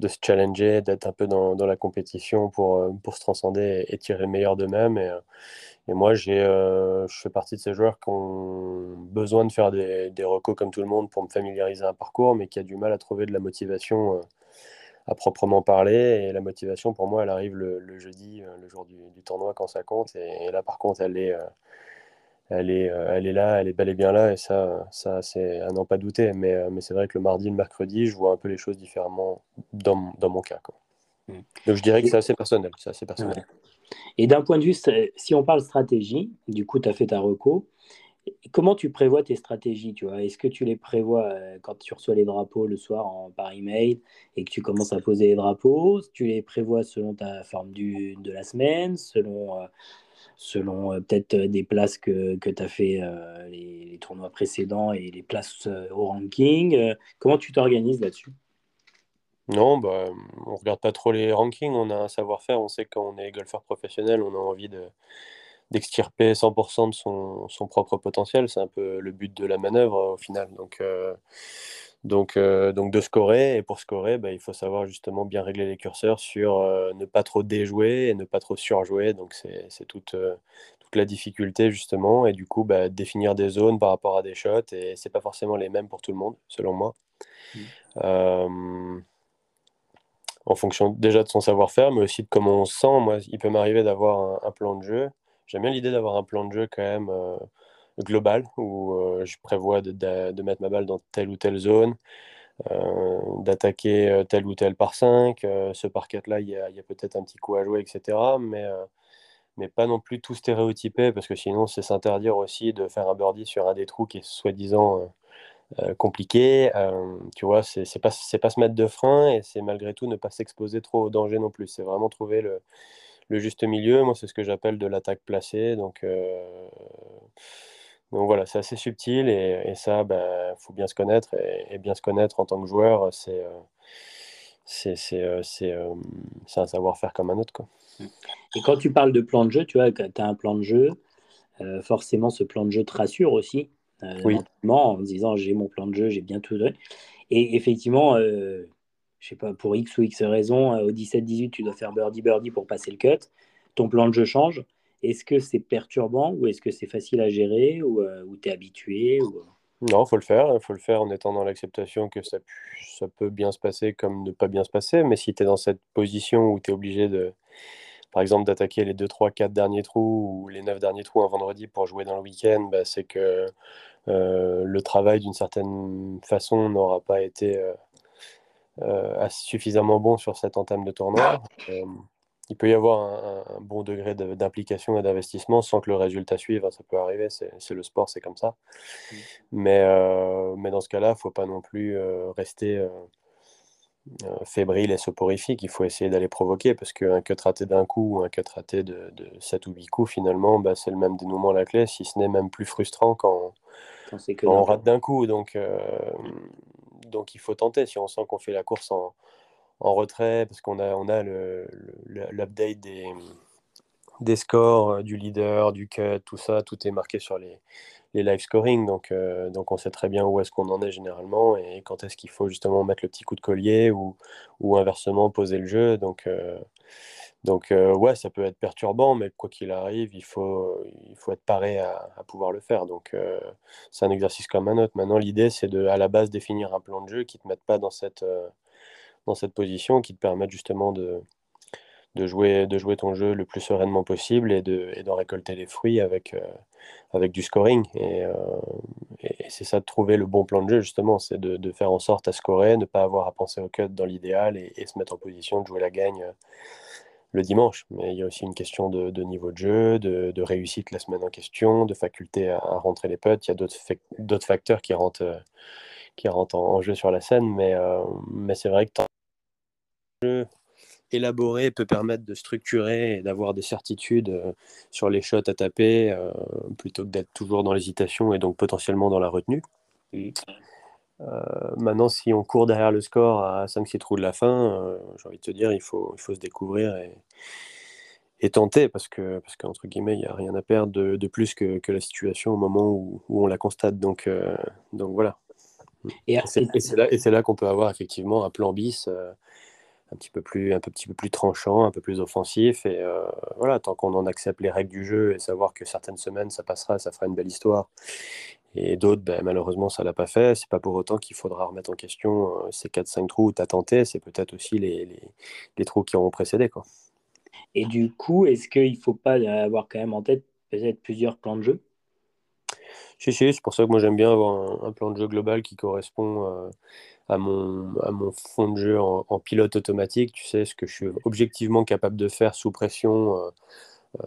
de se challenger, d'être un peu dans, dans la compétition pour, euh, pour se transcender et, tirer le meilleur d'eux-mêmes. Et, euh, et moi, j'ai, je fais partie de ces joueurs qui ont besoin de faire des, des recos comme tout le monde pour me familiariser un parcours, mais qui a du mal à trouver de la motivation à proprement parler. Et la motivation, pour moi, elle arrive le, jeudi, le jour du, tournoi, quand ça compte. Et, là, par contre, elle est, elle est, euh, elle est là, elle est bel et bien là, et ça, ça c'est à n'en pas douter. Mais, euh, mais c'est vrai que le mardi, le mercredi, je vois un peu les choses différemment dans, dans mon cas. Quoi. Mm. Donc je dirais que c'est assez personnel. Assez personnel. Ouais. Et d'un point de vue, si on parle stratégie, du coup, tu as fait ta reco. Comment tu prévois tes stratégies, tu vois? Est-ce que tu les prévois euh, quand tu reçois les drapeaux le soir en, par email et que tu commences à poser les drapeaux? Tu les prévois selon ta forme du, de la semaine, selon, selon euh, peut-être euh, des places que, que tu as fait euh, les, tournois précédents et les places au ranking Comment tu t'organises là-dessus? Non, bah, on regarde pas trop les rankings, on a un savoir-faire, on sait que on est golfeur professionnel, on a envie de, d'extirper 100% de son, son propre potentiel, c'est un peu le but de la manœuvre au final. Donc, donc, euh, donc de scorer, et pour scorer, bah, il faut savoir justement bien régler les curseurs sur euh, ne pas trop déjouer et ne pas trop surjouer, donc c'est toute, euh, toute la difficulté justement, et du coup bah, définir des zones par rapport à des shots, et c'est pas forcément les mêmes pour tout le monde, selon moi. Mm. Euh, en fonction déjà de son savoir-faire, mais aussi de comment on se sent. Moi, il peut m'arriver d'avoir un, un plan de jeu. J'aime bien l'idée d'avoir un plan de jeu quand même global, où euh, je prévois de, mettre ma balle dans telle ou telle zone, euh, d'attaquer euh, tel ou tel par 5. ce il y a, il y a peut-être un petit coup à jouer, etc. Mais, mais pas non plus tout stéréotypé, parce que sinon, c'est s'interdire aussi de faire un birdie sur un des trous qui est soi-disant... compliqué. Tu vois, c'est pas, pas se mettre de frein et c'est malgré tout ne pas s'exposer trop au danger non plus. C'est vraiment trouver le, juste milieu. Moi, c'est ce que j'appelle de l'attaque placée. Donc, donc voilà, c'est assez subtil et, et ça, il bah, faut bien se connaître. Et, et, bien se connaître en tant que joueur, c'est euh, c'est c'est euh, euh, un savoir-faire comme un autre. Quoi. Et quand tu parles de plan de jeu, tu vois, tu as un plan de jeu, euh, forcément, ce plan de jeu te rassure aussi euh, Oui. en disant j'ai mon plan de jeu, j'ai bien tout donné. Et effectivement, euh, je sais pas, pour X ou X raison, au 17-18, tu dois faire birdie-birdie pour passer le cut. Ton plan de jeu change. Est-ce que c'est perturbant ou est-ce que c'est facile à gérer ou, euh, ou tu es habitué ou... Non, faut le faire. Il faut le faire en étant dans l'acceptation que ça, pu- ça peut bien se passer comme ne pas bien se passer. Mais si tu es dans cette position où tu es obligé de, par exemple, d'attaquer les 2, 3, 4 derniers trous ou les 9 derniers trous un vendredi pour jouer dans le week-end, bah, c'est que euh, le travail, d'une certaine façon, n'aura pas été euh, euh, suffisamment bon sur cette entame de tournoi. [LAUGHS] Il peut y avoir un, un bon degré de- d'implication et d'investissement sans que le résultat suive. hein, Ça peut arriver, c'est le sport, c'est comme ça. Mais, euh, mais dans ce cas-là, il ne faut pas non plus euh, rester euh, euh, fébrile et soporifique. Il faut essayer d'aller provoquer parce qu'un cut raté d'un coup ou un cut raté de, de 7 ou 8 coups, finalement, bah, c'est le même dénouement à la clé, si ce n'est même plus frustrant quand, quand c'est que quand on rate d'un coup. Donc, donc il faut tenter. Si on sent qu'on fait la course en, en retrait, parce qu'on a, on a l'update des, scores, euh, du leader, du cut, tout ça, tout est marqué sur les, les live scoring. Donc, euh, donc on sait très bien où est-ce qu'on en est généralement et quand est-ce qu'il faut justement mettre le petit coup de collier ou, inversement poser le jeu. Donc, euh, ouais, ça peut être perturbant, mais quoi qu'il arrive, il faut, il faut être paré à, pouvoir le faire. Donc, c'est un exercice comme un autre. Maintenant, l'idée, c'est de, à la base, définir un plan de jeu qui ne te mette pas dans cette, dans cette position, qui te permette justement de, de jouer, de jouer ton jeu le plus sereinement possible et de d'en récolter les fruits avec, euh, avec du scoring. Euh, et, c'est ça de trouver le bon plan de jeu, justement, c'est de, de, faire en sorte à scorer, ne pas avoir à penser au cut dans l'idéal et, se mettre en position de jouer la gagne euh, le dimanche. Mais il y a aussi une question de, de niveau de jeu, de, de, réussite la semaine en question, de faculté à, rentrer les putts. Il y a d'autres facteurs qui rentrent, qui rentrent en, jeu sur la scène, mais, mais c'est vrai que jeu élaboré peut permettre de structurer et d'avoir des certitudes euh, sur les shots à taper euh, plutôt que d'être toujours dans l'hésitation et donc potentiellement dans la retenue. Euh, maintenant, si on court derrière le score à 5-6 trous de la fin, j'ai envie de te dire, il faut, il faut se découvrir et, et tenter parce que, parce qu'entre guillemets, il n'y a rien à perdre de, plus que, que, la situation au moment où, où on la constate. Donc, donc voilà. Et, c'est là, là qu'on peut avoir effectivement un plan bis un petit peu plus, un petit peu plus tranchant, un peu plus offensif. Et euh, voilà, tant qu'on en accepte les règles du jeu et savoir que certaines semaines ça passera, ça fera une belle histoire. Et d'autres, ben, malheureusement, ça l'a pas fait. C'est pas pour autant qu'il faudra remettre en question euh, ces 4-5 trous où tu as tenté. C'est peut-être aussi les, les, les, trous qui ont précédé. Quoi. Et du coup, est-ce qu'il ne faut pas avoir quand même en tête peut-être plusieurs plans de jeu? Si, si, c'est pour ça que moi j'aime bien avoir un, plan de jeu global qui correspond. Euh, à mon, à mon fond de jeu en, pilote automatique, tu sais, ce que je suis objectivement capable de faire sous pression euh,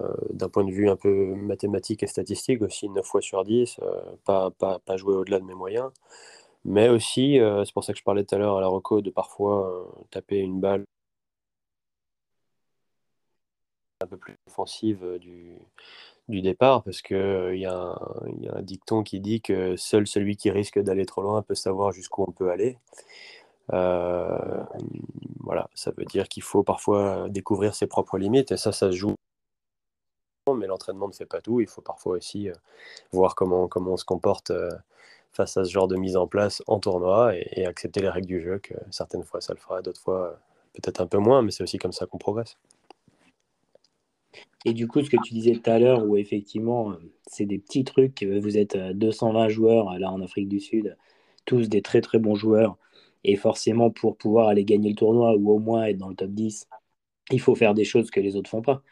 euh, d'un point de vue un peu mathématique et statistique aussi, 9 fois sur 10, euh, pas, pas, pas, jouer au-delà de mes moyens. Mais aussi, c'est pour ça que je parlais tout à l'heure à la reco de parfois taper une balle un peu plus offensive du, du départ, parce qu'il il y, a un dicton qui dit que seul celui qui risque d'aller trop loin peut savoir jusqu'où on peut aller. Euh, voilà, ça veut dire qu'il faut parfois découvrir ses propres limites, et ça, ça se joue. Mais l'entraînement ne fait pas tout. Il faut parfois aussi euh, voir comment, comment on se comporte euh, face à ce genre de mise en place en tournoi et accepter les règles du jeu, que certaines fois ça le fera, d'autres fois peut-être un peu moins, mais c'est aussi comme ça qu'on progresse. Et du coup, ce que tu disais tout à l'heure, où effectivement, euh, c'est des petits trucs, vous êtes 220 euh, joueurs euh, là en Afrique du Sud, tous des très très bons joueurs, et forcément pour pouvoir aller gagner le tournoi ou au moins être dans le top 10, il faut faire des choses que les autres font pas.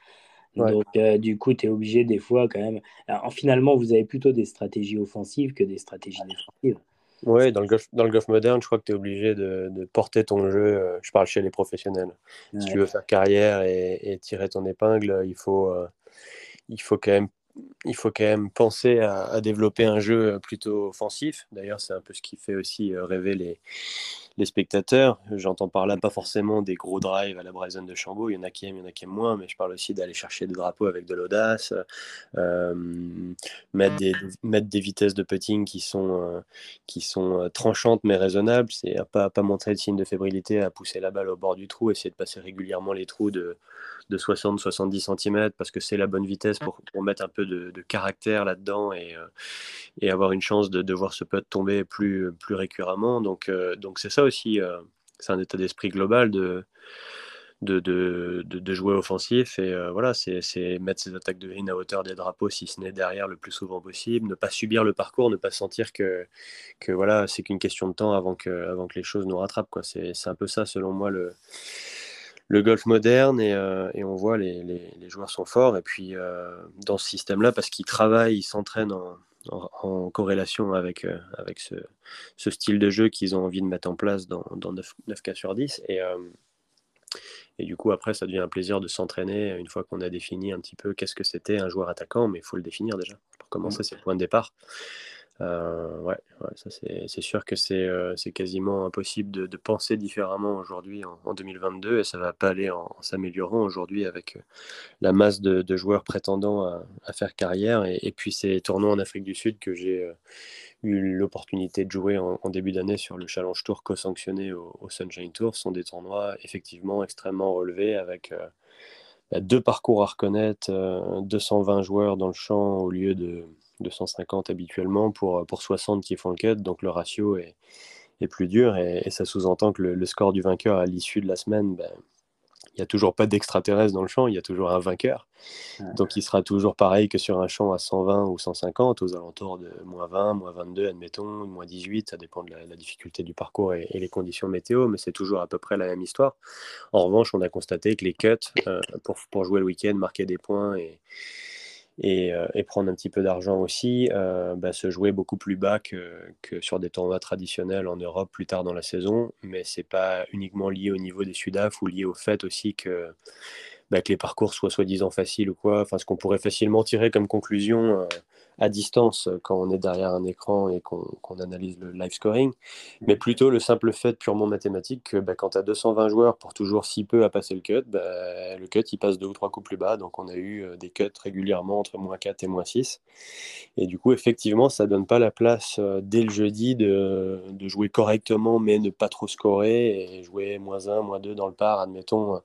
Donc, du coup, tu es obligé des fois quand même. Alors, finalement, vous avez plutôt des stratégies offensives que des stratégies défensives. Oui, dans le golf, dans le golf moderne, je crois que tu es obligé de, de, porter ton jeu. Euh, je parle chez les professionnels. Si tu veux faire carrière et, et, tirer ton épingle, il faut, euh, il faut quand même il faut quand même penser à, développer un jeu plutôt offensif. D'ailleurs, c'est un peu ce qui fait aussi euh, rêver les, les spectateurs. J'entends par là pas forcément des gros drives à la Bryson de Chambaud. Il y en a qui aiment, il y en a qui aiment moins, mais je parle aussi d'aller chercher des drapeaux avec de l'audace, euh, mettre, des, mettre des vitesses de putting qui sont, euh, qui sont tranchantes mais raisonnables. C'est à pas, pas montrer de signe de fébrilité, à pousser la balle au bord du trou, essayer de passer régulièrement les trous de de 60-70 cm parce que c'est la bonne vitesse pour, mettre un peu de, caractère là-dedans et, euh, et, avoir une chance de, de, voir ce putt tomber plus, plus récurremment. Donc euh, donc c'est ça aussi, euh, c'est un état d'esprit global de, de, de, jouer offensif et voilà, c'est mettre ses attaques de green à hauteur des drapeaux si ce n'est derrière le plus souvent possible, ne pas subir le parcours, ne pas sentir que, que voilà, c'est qu'une question de temps avant que, avant que les choses nous rattrapent. C'est un peu ça selon moi le le golf moderne euh, et, on voit les, les, joueurs sont forts. Et puis euh, dans ce système-là, parce qu'ils travaillent, ils s'entraînent en, en, corrélation avec, euh, avec ce, ce, style de jeu qu'ils ont envie de mettre en place dans, dans 9, 9, cas sur 10. Et, et du coup, après, ça devient un plaisir de s'entraîner une fois qu'on a défini un petit peu qu'est-ce que c'était un joueur attaquant, mais il faut le définir déjà. Pour commencer, c'est le point de départ. Euh, ouais, ça c'est sûr que c'est euh, quasiment impossible de, penser différemment aujourd'hui en, 2022 et ça va pas aller en, s'améliorant aujourd'hui avec euh, la masse de, joueurs prétendant à, faire carrière. Et, puis ces tournois en Afrique du Sud que j'ai eu l'opportunité de jouer en, début d'année sur le Challenge Tour co-sanctionné au, Sunshine Tour sont des tournois effectivement extrêmement relevés avec bah, deux parcours à reconnaître, 220 joueurs dans le champ au lieu de 250 habituellement pour, pour 60 qui font le cut, donc le ratio est, est plus dur et, ça sous-entend que le, score du vainqueur à l'issue de la semaine, ben, il n'y a toujours pas d'extraterrestre dans le champ, il y a toujours un vainqueur. Donc il sera toujours pareil que sur un champ à 120 ou 150, aux alentours de moins 20, moins 22, admettons, moins 18, ça dépend de la, difficulté du parcours et, les conditions météo, mais c'est toujours à peu près la même histoire. En revanche, on a constaté que les cuts, euh, pour, pour, jouer le week-end, marquer des points et, euh, et, prendre un petit peu d'argent aussi, euh, bah, se jouer beaucoup plus bas que, sur des tournois traditionnels en Europe plus tard dans la saison. Mais c'est pas uniquement lié au niveau des Sudaf ou lié au fait aussi que, bah, que les parcours soient soi-disant faciles ou quoi. Enfin, ce qu'on pourrait facilement tirer comme conclusion. Euh, à distance quand on est derrière un écran et qu'on analyse le live scoring, mais plutôt le simple fait purement mathématique que bah, quand tu as 220 joueurs pour toujours si peu à passer le cut, bah, le cut il passe deux ou trois coups plus bas, donc on a eu euh, des cuts régulièrement entre moins 4 et moins 6. Et du coup, effectivement, ça donne pas la place euh, dès le jeudi de, de, jouer correctement mais ne pas trop scorer et jouer moins 1, moins 2 dans le par, admettons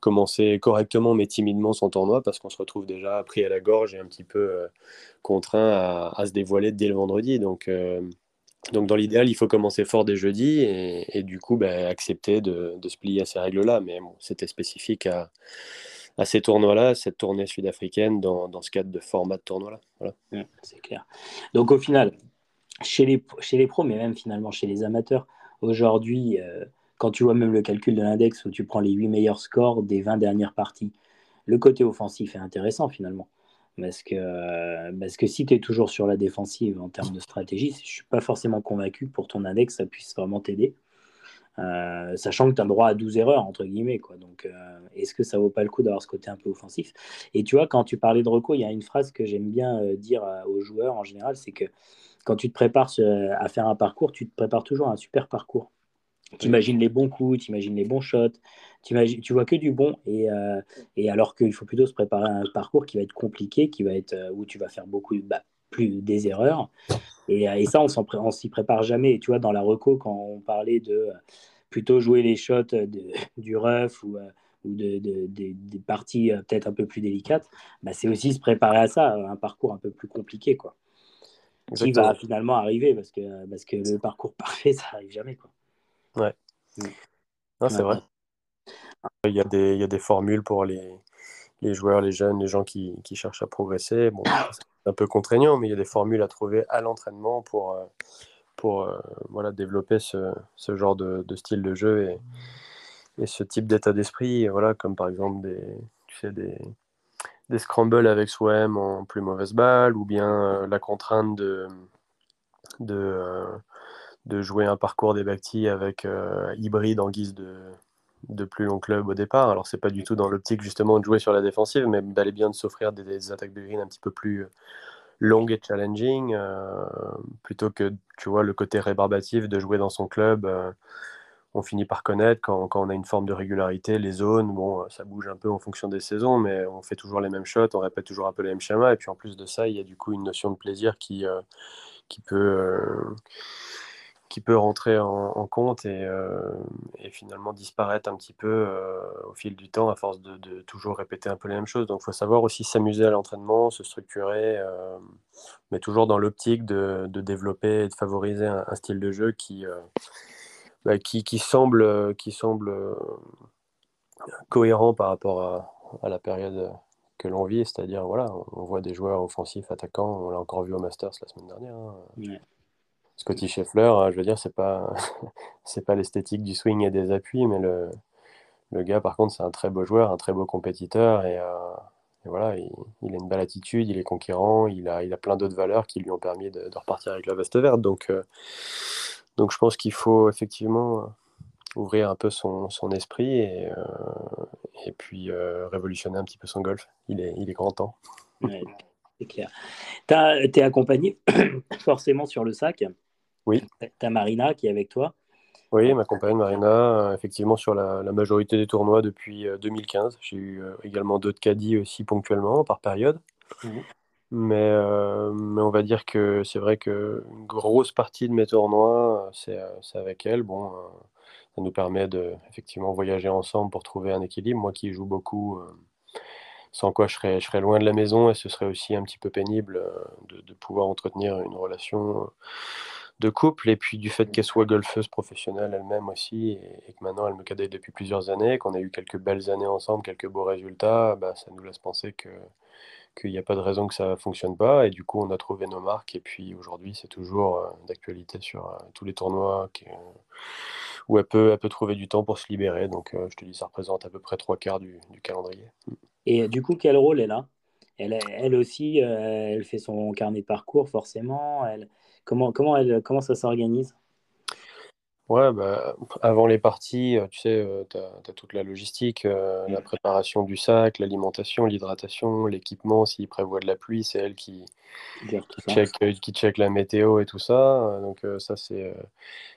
commencer correctement mais timidement son tournoi parce qu'on se retrouve déjà pris à la gorge et un petit peu euh, à, se dévoiler dès le vendredi. Donc, euh, donc dans l'idéal, il faut commencer fort dès jeudi et, du coup bah, accepter de, se plier à ces règles-là. Mais c'était spécifique à, ces tournois-là, cette tournée sud-africaine dans, ce cadre de format de tournoi-là. C'est clair. Donc au final, chez les, chez les pros, mais même finalement chez les amateurs, aujourd'hui, euh, quand tu vois même le calcul de l'index où tu prends les 8 meilleurs scores des 20 dernières parties, le côté offensif est intéressant finalement. Parce que, parce que si tu es toujours sur la défensive en termes de stratégie, je ne suis pas forcément convaincu pour ton index, ça puisse vraiment t'aider. Euh, sachant que tu as le droit à 12 erreurs, entre guillemets. Quoi. Donc, euh, est-ce que ça vaut pas le coup d'avoir ce côté un peu offensif? Et tu vois, quand tu parlais de recours, il y a une phrase que j'aime bien euh, dire aux joueurs en général, c'est que quand tu te prépares à faire un parcours, tu te prépares toujours à un super parcours. Tu imagines les bons coups, tu imagines les bons shots, tu, vois que du bon. Et, euh, et alors qu'il faut plutôt se préparer à un parcours qui va être compliqué, qui va être, euh, où tu vas faire beaucoup bah, plus des erreurs. Et, euh, et ça, on ne s'y prépare jamais. tu vois, dans la reco, quand on parlait de plutôt jouer les shots de, [LAUGHS] du rough ou, ou de, de, des parties peut-être un peu plus délicates, bah, c'est aussi se préparer à ça, un parcours un peu plus compliqué. Quoi. Qui va finalement arriver parce que, parce que le parcours [LAUGHS] parfait, ça n'arrive jamais. Quoi. Ouais. Mm. c'est vrai. Il y, a des, il y a des formules pour les, les joueurs, les jeunes, les gens qui, qui cherchent à progresser. Bon, c'est un peu contraignant, mais il y a des formules à trouver à l'entraînement pour, euh, pour euh, voilà, développer ce, ce genre de, de, style de jeu et, et ce type d'état d'esprit. Voilà, comme par exemple des, tu sais, des, des scrambles avec soi-même en plus mauvaise balle, ou bien euh, la contrainte de, de, de jouer un parcours des Bacti avec euh, hybride en guise de, de plus long club au départ. Alors, c'est pas du tout dans l'optique justement de jouer sur la défensive, mais d'aller bien de s'offrir des, attaques de green un petit peu plus euh, longues et challenging, euh, plutôt que tu vois le côté rébarbatif de jouer dans son club. on finit par connaître quand, quand, on a une forme de régularité, les zones, bon, ça bouge un peu en fonction des saisons, mais on fait toujours les mêmes shots, on répète toujours un peu les mêmes schémas, et puis en plus de ça, il y a du coup une notion de plaisir qui, qui peut qui peut rentrer en, compte euh, et, finalement disparaître un petit peu euh, au fil du temps à force de, toujours répéter un peu les mêmes choses. Donc il faut savoir aussi s'amuser à l'entraînement, se structurer, euh, mais toujours dans l'optique de, développer et de favoriser un, style de jeu qui, bah, qui, qui, semble, qui semble cohérent par rapport à, la période que l'on vit, c'est-à-dire voilà, on voit des joueurs offensifs, attaquants, on l'a encore vu au Masters la semaine dernière. Hein. Scotty Scheffler, euh, je veux dire, c'est pas, [LAUGHS] c'est pas l'esthétique du swing et des appuis, mais le, le gars, par contre, c'est un très beau joueur, un très beau compétiteur, et, euh, voilà, il, a une belle attitude, il est conquérant, il a, il a plein d'autres valeurs qui lui ont permis de, repartir avec la veste verte. Donc, euh, donc je pense qu'il faut effectivement ouvrir un peu son, son esprit et, et puis révolutionner un petit peu son golf. Il est, il est grand temps. c'est clair. Tu es accompagné [CLEARS THROAT] forcément sur le sac. Oui. Tu as Marina qui est avec toi. Oui, ma compagne Marina, euh, effectivement sur la, majorité des tournois depuis 2015. Euh, J'ai eu euh, également d'autres caddies aussi ponctuellement, par période. Mhm. Mais, mais, on va dire que c'est vrai qu'une grosse partie de mes tournois, c'est avec elle. Bon, ça nous permet de effectivement voyager ensemble pour trouver un équilibre. Moi qui joue beaucoup, sans quoi je serais, je serais loin de la maison et ce serait aussi un petit peu pénible de, de pouvoir entretenir une relation de couple, et puis du fait qu'elle soit golfeuse professionnelle elle-même aussi, et, que maintenant elle me cadette depuis plusieurs années, qu'on a eu quelques belles années ensemble, quelques beaux résultats, bah, ça nous laisse penser que qu'il n'y a pas de raison que ça ne fonctionne pas. Et du coup, on a trouvé nos marques. Et puis aujourd'hui, c'est toujours euh, d'actualité sur euh, tous les tournois où elle peut, elle peut trouver du temps pour se libérer. Donc, je te dis, ça représente à peu près trois quarts du, du calendrier. Et du coup, quel rôle est là elle, elle aussi, elle fait son carnet de parcours, forcément. Elle, Comment, comment, elle, comment ça s'organise? Ouais, bah, avant les parties, euh, tu sais, euh, tu as, toute la logistique, euh, la préparation du sac, l'alimentation, l'hydratation, l'équipement, s'il prévoit de la pluie, c'est elle qui, check, qui check la météo et tout ça. Donc ça, c'est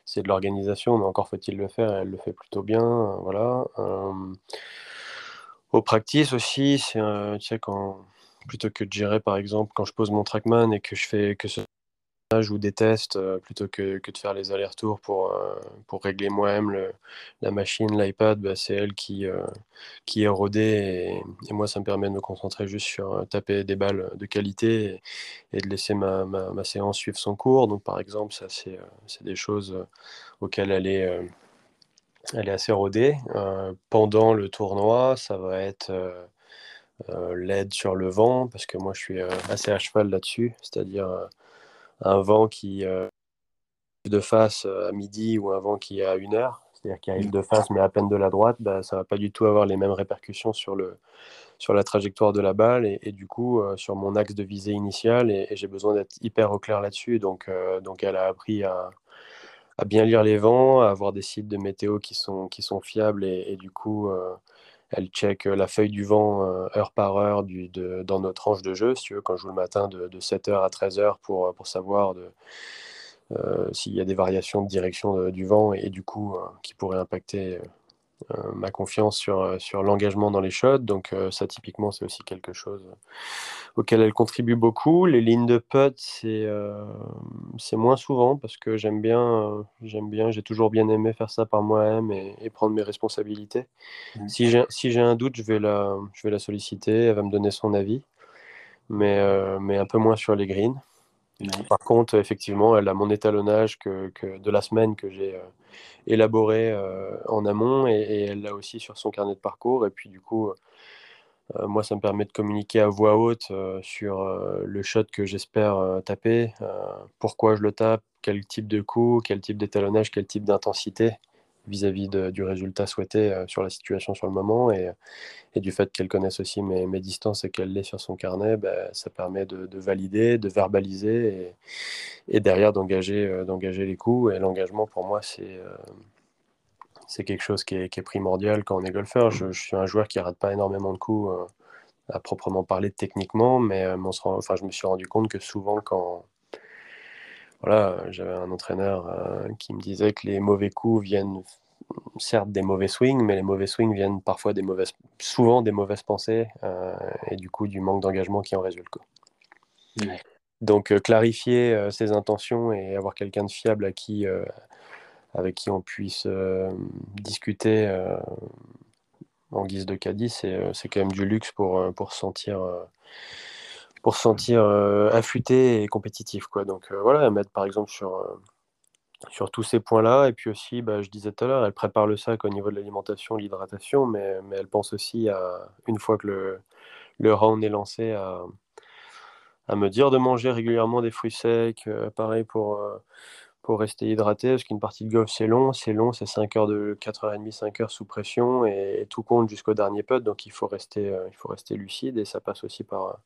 c'est de l'organisation, mais encore faut-il le faire, elle le fait plutôt bien. voilà. au practice aussi, c'est tu sais, quand, plutôt que de gérer, par exemple, quand je pose mon trackman et que je fais que ce ou des tests euh, plutôt que, que, de faire les allers-retours pour, euh, pour régler moi-même la machine, l'iPad, bah, c'est elle qui, euh, qui est rodée et, moi ça me permet de me concentrer juste sur taper des balles de qualité et, de laisser ma, ma, séance suivre son cours. Donc par exemple, ça c'est des choses auxquelles elle est, elle est assez rodée. pendant le tournoi, ça va être... l'aide sur le vent, parce que moi je suis assez à cheval là-dessus, c'est-à-dire un vent qui euh, de face euh, à midi ou un vent qui est à une heure, c'est-à-dire qui arrive de face mais à peine de la droite, bah, ça va pas du tout avoir les mêmes répercussions sur, le, sur la trajectoire de la balle et, du coup euh, sur mon axe de visée initial et, j'ai besoin d'être hyper au clair là-dessus. Donc, donc elle a appris à, à, bien lire les vents, à avoir des sites de météo qui sont, qui sont fiables et, du coup elle check la feuille du vent heure par heure dans notre tranche de jeu, si tu veux, quand je joue le matin de, 7h à 13h pour, pour savoir s'il y a des variations de direction du vent et, du coup qui pourraient impacter ma confiance sur, sur l'engagement dans les shots. Donc ça typiquement c'est aussi quelque chose auquel elle contribue beaucoup. Les lignes de putt, c'est c'est moins souvent parce que j'aime bien, j'aime bien, j'ai toujours bien aimé faire ça par moi-même et, prendre mes responsabilités. Mmh. Si j'ai si un doute, je vais, la, je vais la solliciter, elle va me donner son avis, mais, mais un peu moins sur les greens. Par contre, effectivement, elle a mon étalonnage de la semaine que j'ai élaboré en amont et, elle l'a aussi sur son carnet de parcours. Et puis, du coup, euh, moi, ça me permet de communiquer à voix haute euh, sur euh, le shot que j'espère taper, pourquoi je le tape, quel type de coup, quel type d'étalonnage, quel type d'intensité vis-à-vis du résultat souhaité sur la situation sur le moment. Et, du fait qu'elle connaisse aussi mes, distances et qu'elle l'ait sur son carnet, bah, ça permet de, valider, de verbaliser et, derrière d'engager les coups. Et l'engagement, pour moi, c'est c'est quelque chose qui est, primordial quand on est golfeur. Je, suis un joueur qui rate pas énormément de coups euh, à proprement parler techniquement, mais euh, enfin, je me suis rendu compte que souvent quand voilà, j'avais un entraîneur euh, qui me disait que les mauvais coups viennent certes des mauvais swings, mais les mauvais swings viennent parfois des mauvaises, souvent des mauvaises pensées et du coup du manque d'engagement qui en résulte. Donc clarifier ses intentions et avoir quelqu'un de fiable à qui avec qui on puisse euh, discuter euh, en guise de caddie, c'est, euh, c'est quand même du luxe pour, pour sentir, pour sentir affûté et compétitif. Quoi. Donc voilà, mettre par exemple sur, sur tous ces points-là. Et puis aussi, bah, je disais tout à l'heure, elle prépare le sac au niveau de l'alimentation, l'hydratation, mais, mais elle pense aussi à, une fois que le, le round est lancé, à, me dire de manger régulièrement des fruits secs. pareil pour pour rester hydraté, parce qu'une partie de golf c'est long, c'est long, c'est 5 heures de 4h30, 5 heures sous pression, et, tout compte jusqu'au dernier putt, donc il faut rester, euh, il faut rester lucide, et ça passe aussi par,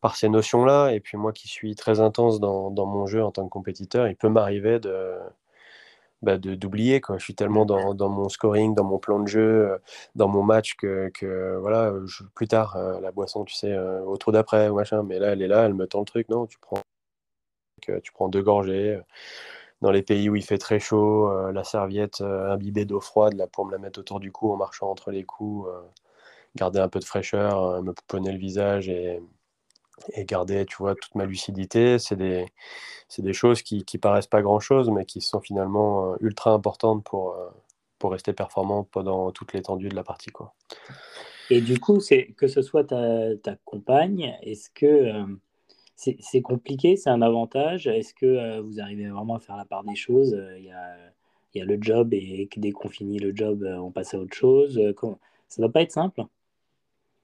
par ces notions-là. Et puis moi qui suis très intense dans, mon jeu en tant que compétiteur, il peut m'arriver de bah d'oublier je suis tellement dans, mon scoring dans mon plan de jeu dans mon match que, voilà plus tard euh, la boisson tu sais euh, au trou d'après machin mais là elle est là elle me tend le truc non tu prends tu prends deux gorgées dans les pays où il fait très chaud, euh, la serviette euh, imbibée d'eau froide là, pour me la mettre autour du cou en marchant entre les coups, euh, garder un peu de fraîcheur, me pouponner le visage et, et, garder tu vois, toute ma lucidité. C'est des, des, choses qui, qui paraissent pas grand-chose, mais qui sont finalement ultra importantes pour, pour rester performant pendant toute l'étendue de la partie. Quoi. Et du coup, c'est que ce soit ta, ta compagne, est-ce que c'est compliqué, c'est un avantage? Est-ce que vous arrivez vraiment à faire la part des choses? Il y a, y, a, le job et dès qu'on finit le job, on passe à autre chose? Ça ne va pas être simple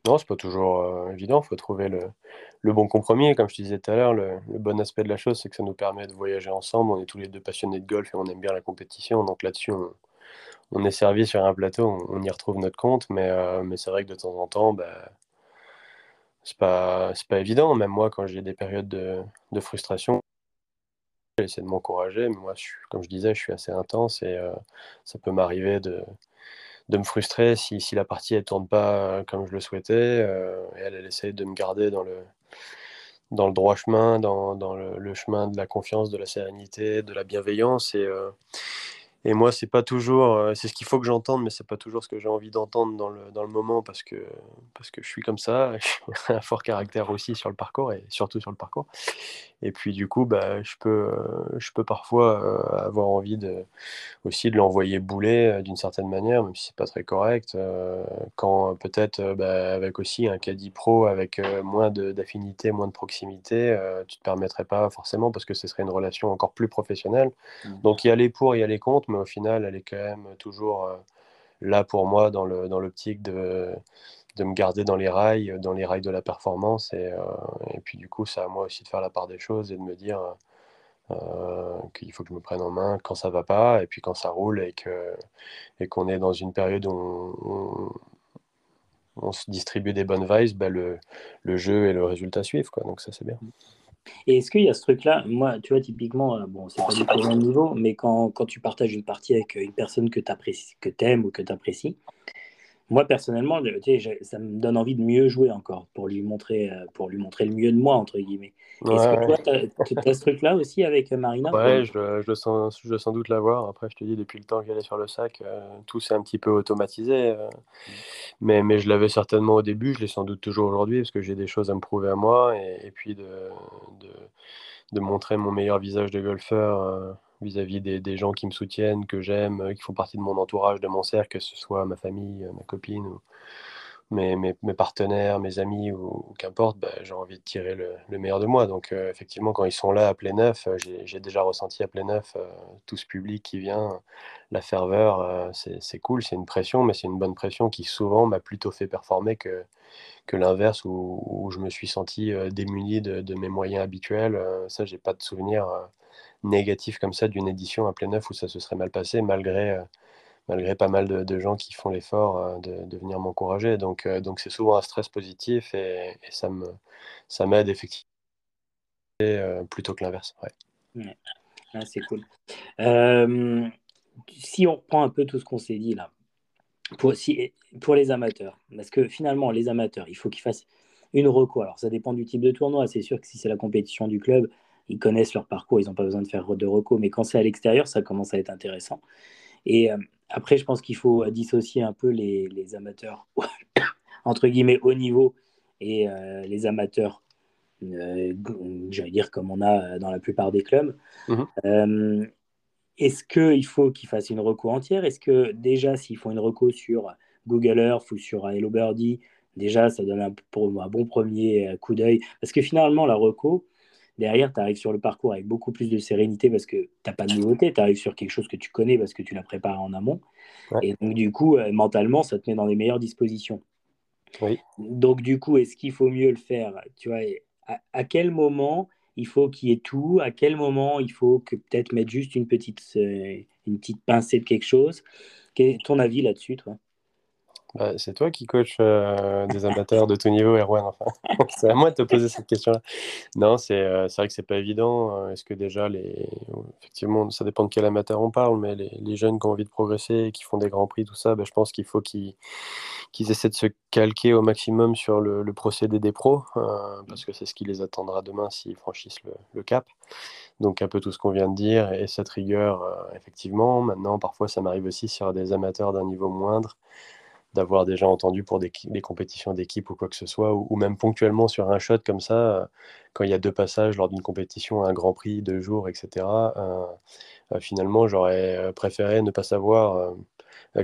non, c'est pas toujours évident. Il faut trouver le, bon compromis. comme je te disais tout à l'heure, le, bon aspect de la chose, c'est que ça nous permet de voyager ensemble. On est tous les deux passionnés de golf et on aime bien la compétition. Donc là-dessus, on, est servi sur un plateau, on, y retrouve notre compte. Mais, mais c'est vrai que de temps en temps, bah, c'est pas, pas évident. Même moi, quand j'ai des périodes de, frustration, j'essaie de m'encourager. Mais moi, comme je disais, je suis assez intense et ça peut m'arriver de de me frustrer si, si la partie ne tourne pas euh, comme je le souhaitais. Euh, et elle, elle essaye de me garder dans le, dans le droit chemin, dans, dans le, chemin de la confiance, de la sérénité, de la bienveillance. Et, euh, et moi, c'est pas toujours, c'est ce qu'il faut que j'entende, mais c'est pas toujours ce que j'ai envie d'entendre dans le, dans le moment parce que, parce que je suis comme ça. [LAUGHS] J'ai un fort caractère aussi sur le parcours et surtout sur le parcours. Et puis du coup, bah, je, peux, euh, je peux parfois euh, avoir envie de, aussi de l'envoyer bouler d'une certaine manière, même si c'est pas très correct. quand peut-être bah, avec aussi un caddie pro avec moins d'affinité, moins de proximité, tu te permettrais pas forcément parce que ce serait une relation encore plus professionnelle. Mmh. Donc il y a les pour, il y a les contre, au final, elle est quand même toujours euh, là pour moi dans l'optique dans de, de me garder dans les rails, dans les rails de la performance. Et, euh, et, puis du coup, c'est à moi aussi de faire la part des choses et de me dire euh, qu'il faut que je me prenne en main quand ça va pas, et puis quand ça roule et que et qu'on est dans une période où on, se distribue des bonnes vibes, bah, le, le, jeu et le résultat suivent. Quoi. Donc ça, c'est bien. Et est-ce qu'il y a ce truc-là? Moi, tu vois, typiquement, euh, bon, c'est pas du tout le même niveau, mais quand, quand, tu partages une partie avec une personne que tu aimes ou que tu apprécies, moi, personnellement, ça me donne envie de mieux jouer encore pour lui montrer, euh, pour lui montrer le mieux de moi, entre guillemets. Est-ce que toi, tu as, ce truc-là aussi avec euh, Marina Ouais, je, je, sens, je sans doute l'avoir. Après, je te dis, depuis le temps qu'elle est sur le sac, tout s'est un petit peu automatisé. Mm. mais, mais je l'avais certainement au début, je l'ai sans doute toujours aujourd'hui, parce que j'ai des choses à me prouver à moi. Et, et puis de, de, de, montrer mon meilleur visage de golfeur vis-à-vis des, gens qui me soutiennent, que j'aime, euh, qui font partie de mon entourage, de mon cercle, que ce soit ma famille, euh, ma copine, mes, partenaires, mes amis, ou, qu'importe, bah, j'ai envie de tirer le, meilleur de moi. Donc euh, effectivement, quand ils sont là à plein neuf, j'ai déjà ressenti à plein neuf tout ce public qui vient, la ferveur, c'est cool, c'est une pression, mais c'est une bonne pression qui souvent m'a plutôt fait performer que, que l'inverse, où, je me suis senti démuni de, de, mes moyens habituels. ça, j'ai pas de souvenir négatif comme ça d'une édition à plein neuf où ça se serait mal passé, malgré, euh, malgré pas mal de, gens qui font l'effort euh, de, venir m'encourager. Donc, euh, donc c'est souvent un stress positif et, ça me ça m'aide effectivement plutôt que l'inverse. Ouais. Ah, c'est cool. si on reprend un peu tout ce qu'on s'est dit là, pour, si, pour les amateurs, parce que finalement, les amateurs, il faut qu'ils fassent une reco. Alors, ça dépend du type de tournoi. C'est sûr que si c'est la compétition du club, ils connaissent leur parcours, ils n'ont pas besoin de faire de recours. Mais quand c'est à l'extérieur, ça commence à être intéressant. Et euh, après, je pense qu'il faut euh, dissocier un peu les, amateurs, [COUGHS] entre guillemets, haut niveau et euh, les amateurs, j'allais dire, comme on a dans la plupart des clubs. Mhm. Est-ce qu'il faut qu'ils fassent une reco entière? Est-ce que déjà, s'ils font une reco sur Google Earth ou sur Hello Birdie, déjà, ça donne un, pour un bon premier coup d'œil? Parce que finalement, la reco, Derrière, tu arrives sur le parcours avec beaucoup plus de sérénité parce que tu n'as pas de nouveauté, tu arrives sur quelque chose que tu connais parce que tu l'as préparé en amont. Et donc, du coup, euh, mentalement, ça te met dans les meilleures dispositions. Oui. Donc, du coup, est-ce qu'il faut mieux le faire Tu vois, à, quel moment il faut qu'il y ait tout? À quel moment il faut que peut-être mettre juste une petite, euh, une petite pincée de quelque chose? Quel est ton avis là-dessus, toi? Bah, c'est toi qui coach euh, des amateurs de tout niveau, Erwan. Enfin, [LAUGHS] c'est à moi de te poser cette question-là. Non, c'est euh, vrai que c'est pas évident. Euh, est-ce que déjà, effectivement, ça dépend de quel amateur on parle, mais les, jeunes qui ont envie de progresser, qui font des grands prix, tout ça, bah, je pense qu'il faut qu'ils essaient de se calquer au maximum sur le, le procédé des pros, parce que c'est ce qui les attendra demain s'ils franchissent le, le, cap. Donc un peu tout ce qu'on vient de dire et cette rigueur, effectivement. Maintenant, parfois, ça m'arrive aussi sur des amateurs d'un niveau moindre d'avoir déjà entendu pour des, compétitions d'équipe ou quoi que ce soit, ou, même ponctuellement sur un shot comme ça, euh, quand il y a deux passages lors d'une compétition, un grand prix, deux jours, etc. Euh, euh, finalement, j'aurais préféré ne pas savoir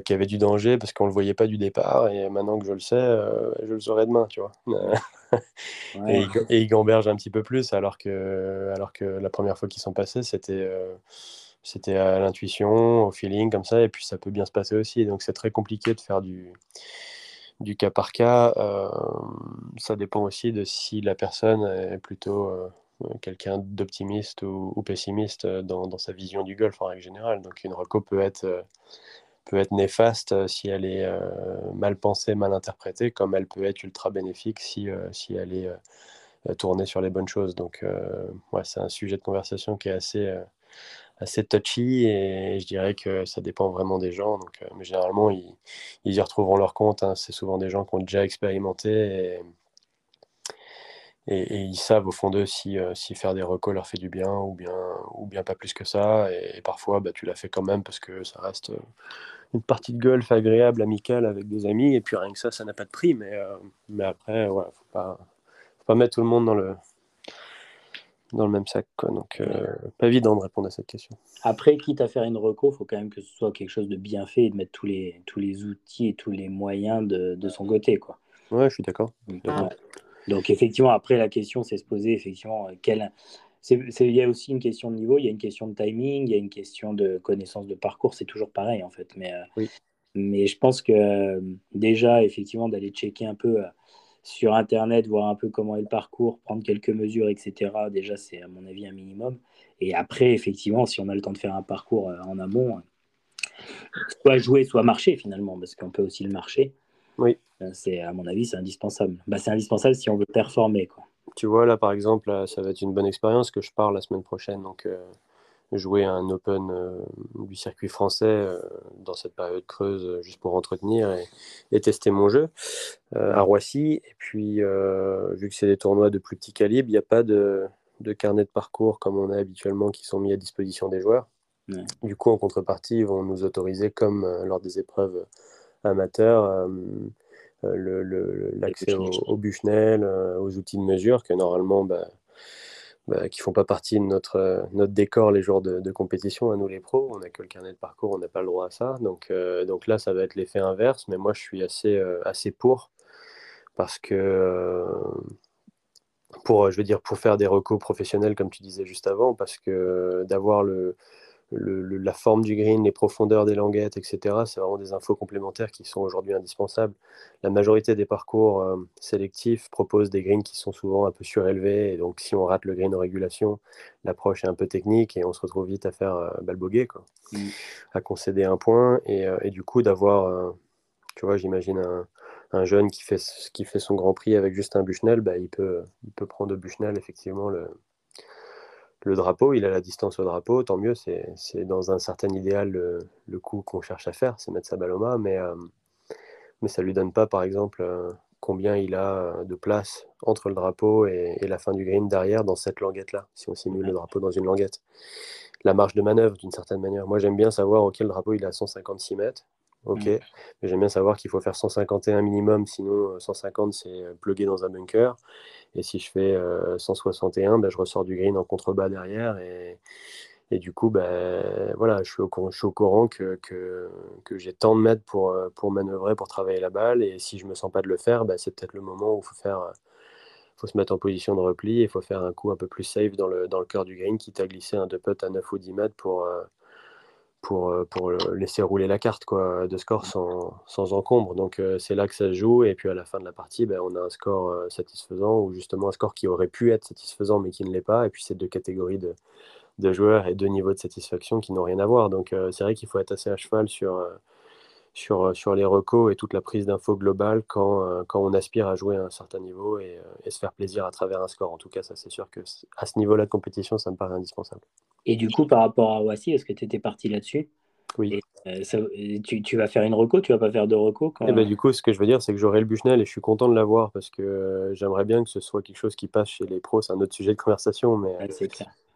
qui avait du danger parce qu'on ne le voyait pas du départ. Et maintenant que je le sais, je le saurai demain, tu vois. [LAUGHS] et, il gamberge un petit peu plus, alors que, alors que la première fois qu'ils sont passés, c'était c'était à l'intuition, au feeling, comme ça, et puis ça peut bien se passer aussi. Donc c'est très compliqué de faire du, du cas par cas. Euh, ça dépend aussi de si la personne est plutôt euh, quelqu'un d'optimiste ou, pessimiste dans, dans, sa vision du golf en règle générale. Donc une reco peut être, euh, peut être néfaste si elle est mal pensée, mal interprétée, comme elle peut être ultra bénéfique si, si elle est tournée sur les bonnes choses. Donc ouais, c'est un sujet de conversation qui est assez assez touchy et je dirais que ça dépend vraiment des gens. Euh, mais généralement, ils, y retrouveront leur compte. Hein. C'est souvent des gens qui ont déjà expérimenté et, ils savent au fond d'eux si, euh, si, faire des recos leur fait du bien ou bien, ou bien pas plus que ça. Et, parfois, bah, tu l'as fait quand même parce que ça reste euh, une partie de golf agréable, amicale avec des amis. Et puis rien que ça, ça n'a pas de prix. Mais, mais après, ouais, faut pas, faut pas mettre tout le monde dans le, dans le même sac. Quoi. Donc, euh, pas évident de répondre à cette question. Après, quitte à faire une reco, il faut quand même que ce soit quelque chose de bien fait et de mettre tous les, tous les outils et tous les moyens de, de son côté. Quoi. Ouais, je suis d'accord. Donc, effectivement, après, la question, c'est se poser, effectivement, euh, quel... il y a aussi une question de niveau, il y a une question de timing, il y a une question de connaissance de parcours, c'est toujours pareil, en fait. Mais, euh, oui. mais je pense que déjà, effectivement, d'aller checker un peu sur Internet, voir un peu comment est le parcours, prendre quelques mesures, etc. Déjà, c'est à mon avis un minimum. Et après, effectivement, si on a le temps de faire un parcours euh, en amont, euh, soit jouer, soit marcher finalement, parce qu'on peut aussi le marcher. Oui. Euh, c'est à mon avis, c'est indispensable. Bah, c'est indispensable si on veut performer. Quoi. Tu vois, là, par exemple, ça va être une bonne expérience que je pars la semaine prochaine. Donc, jouer un Open euh, du circuit français euh, dans cette période creuse euh, juste pour entretenir et, tester mon jeu à Roissy. Et puis, vu que c'est des tournois de plus petit calibre, il n'y a pas de, de, carnet de parcours comme on a habituellement qui sont mis à disposition des joueurs. Du coup, en contrepartie, ils vont nous autoriser, comme lors des épreuves amateurs, l'accès au, au Bushnell, aux outils de mesure que normalement, bah, bah, qui font pas partie de notre, euh, notre décor les jours de, compétition à nous les pros. On n'a que le carnet de parcours, on n'a pas le droit à ça. Donc, euh, donc là, ça va être l'effet inverse, mais moi, je suis assez, euh, assez pour parce que pour, je veux dire, pour faire des recos professionnels, comme tu disais juste avant, parce que d'avoir le, la forme du green, les profondeurs des languettes, etc. C'est vraiment des infos complémentaires qui sont aujourd'hui indispensables. La majorité des parcours euh, sélectifs proposent des greens qui sont souvent un peu surélevés. Et donc, si on rate le green en régulation, l'approche est un peu technique et on se retrouve vite à faire euh, balboguer, quoi, mm. à concéder un point. Et, euh, du coup, d'avoir, tu vois, j'imagine un, jeune qui fait, qui fait son Grand Prix avec juste un Bushnell, bah, il, peut, il peut prendre au Bushnell effectivement le, le drapeau, il a la distance au drapeau, tant mieux, c'est dans un certain idéal le, coup qu'on cherche à faire, c'est mettre sa balle au mât, mais, euh, mais ça ne lui donne pas, par exemple, euh, combien il a euh, de place entre le drapeau et, la fin du green derrière dans cette languette-là, si on simule le drapeau dans une languette. La marge de manœuvre, d'une certaine manière. Moi, j'aime bien savoir auquel drapeau il a 156 mètres, ok, mm. mais j'aime bien savoir qu'il faut faire 151 minimum, sinon 150 c'est plugué dans un bunker. Et si je fais 161, ben, je ressors du green en contrebas derrière. Et, et du coup, ben, voilà, je suis au, courant que, j'ai tant de mètres pour, pour manœuvrer, pour travailler la balle. Et si je ne me sens pas de le faire, ben, c'est peut-être le moment où il faut faire faut se mettre en position de repli et il faut faire un coup un peu plus safe dans le, dans le cœur du green, quitte à glisser un deux putt à 9 ou 10 mètres pour, pour, euh, pour laisser rouler la carte quoi, de score sans, sans encombre. Donc euh, c'est là que ça se joue. Et puis à la fin de la partie, ben, on a un score euh, satisfaisant ou justement un score qui aurait pu être satisfaisant mais qui ne l'est pas. Et puis c'est deux catégories de, de, joueurs et deux niveaux de satisfaction qui n'ont rien à voir. Donc c'est vrai qu'il faut être assez à cheval sur, sur, sur les recos et toute la prise d'infos globale quand, quand on aspire à jouer à un certain niveau et, et se faire plaisir à travers un score. En tout cas, ça c'est sûr que à ce niveau-là de compétition, ça me paraît indispensable. Et du coup, par rapport à Wassi, est-ce que tu étais parti là-dessus? Oui. Euh, tu, tu, vas faire une reco, tu vas pas faire de reco quand... Eh ben, du coup, ce que je veux dire, c'est que j'aurai le Bushnell et je suis content de l'avoir parce que euh, j'aimerais bien que ce soit quelque chose qui passe chez les pros. C'est un autre sujet de conversation, mais,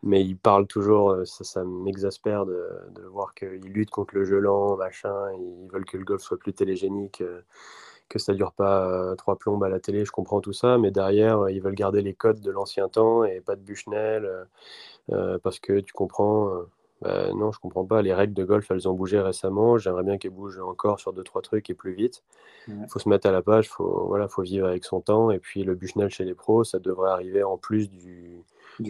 mais ils parlent toujours, euh, ça, m'exaspère de, voir qu'ils luttent contre le jeu lent, machin, ils veulent que le golf soit plus télégénique que ça dure pas trois plombes à la télé, je comprends tout ça, mais derrière, ils veulent garder les codes de l'ancien temps et pas de Bushnell, parce que tu comprends, Bah, non, je comprends pas. Les règles de golf, elles ont bougé récemment. J'aimerais bien qu'elles bougent encore sur deux, trois trucs et plus vite. Il faut se mettre à la page, faut, voilà, faut vivre avec son temps. Et puis le Bushnell chez les pros, ça devrait arriver en plus du,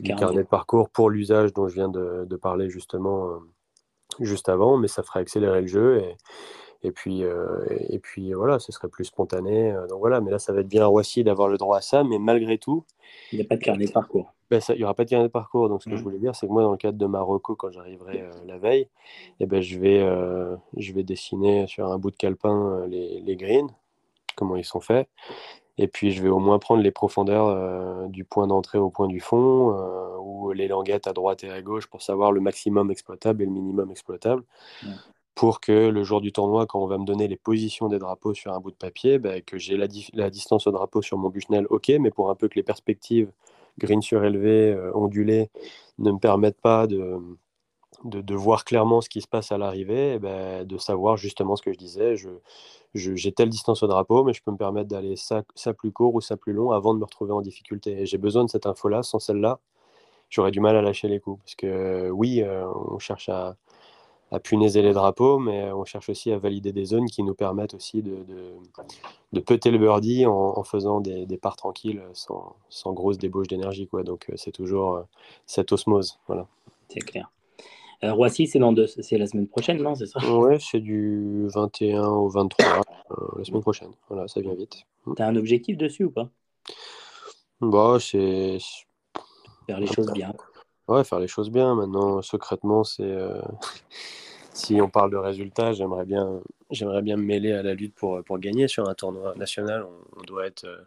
carnet. de parcours pour l'usage dont je viens de, parler justement euh, juste avant. Mais ça ferait accélérer le jeu. Et, et puis, euh, et puis voilà, ce serait plus spontané. Euh, donc voilà, mais là, ça va être bien à Roissy d'avoir le droit à ça. Mais malgré tout, il n'y a pas de carnet de parcours. Ben, il n'y aura pas de carnet de parcours. Donc, ce que je mmh. voulais dire, c'est que moi, dans le cadre de Marocco, quand j'arriverai euh, la veille, et eh ben, je, vais, je vais dessiner sur un bout de calepin les, les, greens, comment ils sont faits. Et puis, je vais au moins prendre les profondeurs du point d'entrée au point du fond, ou les languettes à droite et à gauche pour savoir le maximum exploitable et le minimum exploitable pour que le jour du tournoi, quand on va me donner les positions des drapeaux sur un bout de papier, bah, que j'ai la, distance au drapeau sur mon Bushnell, ok, mais pour un peu que les perspectives green surélevé, euh, ondulées, ne me permettent pas de, de, voir clairement ce qui se passe à l'arrivée, bah, de savoir justement ce que je disais. Je, j'ai telle distance au drapeau, mais je peux me permettre d'aller ça, ça, plus court ou ça plus long avant de me retrouver en difficulté. J'ai besoin de cette info-là. Sans celle-là, j'aurais du mal à lâcher les coups. Parce que oui, euh, on cherche à, à punaiser les drapeaux, mais on cherche aussi à valider des zones qui nous permettent aussi de, de, de peter le birdie en, faisant des, des, parts tranquilles sans, sans grosse débauche d'énergie. Quoi. Donc euh, c'est toujours euh, cette osmose. Voilà. C'est clair. Euh, Roissy, c'est, dans deux, c'est la semaine prochaine, non c'est ça? Ouais, c'est du 21 au 23, la semaine prochaine. Voilà, ça vient vite. Hmm. Tu as un objectif dessus ou pas? Bah, c'est. Faire les choses bien. Ouais, faire les choses bien. Maintenant, secrètement, c'est. Euh, [LAUGHS] si on parle de résultats, j'aimerais bien, j'aimerais bien me mêler à la lutte pour, pour gagner sur un tournoi national. On, doit être. Euh,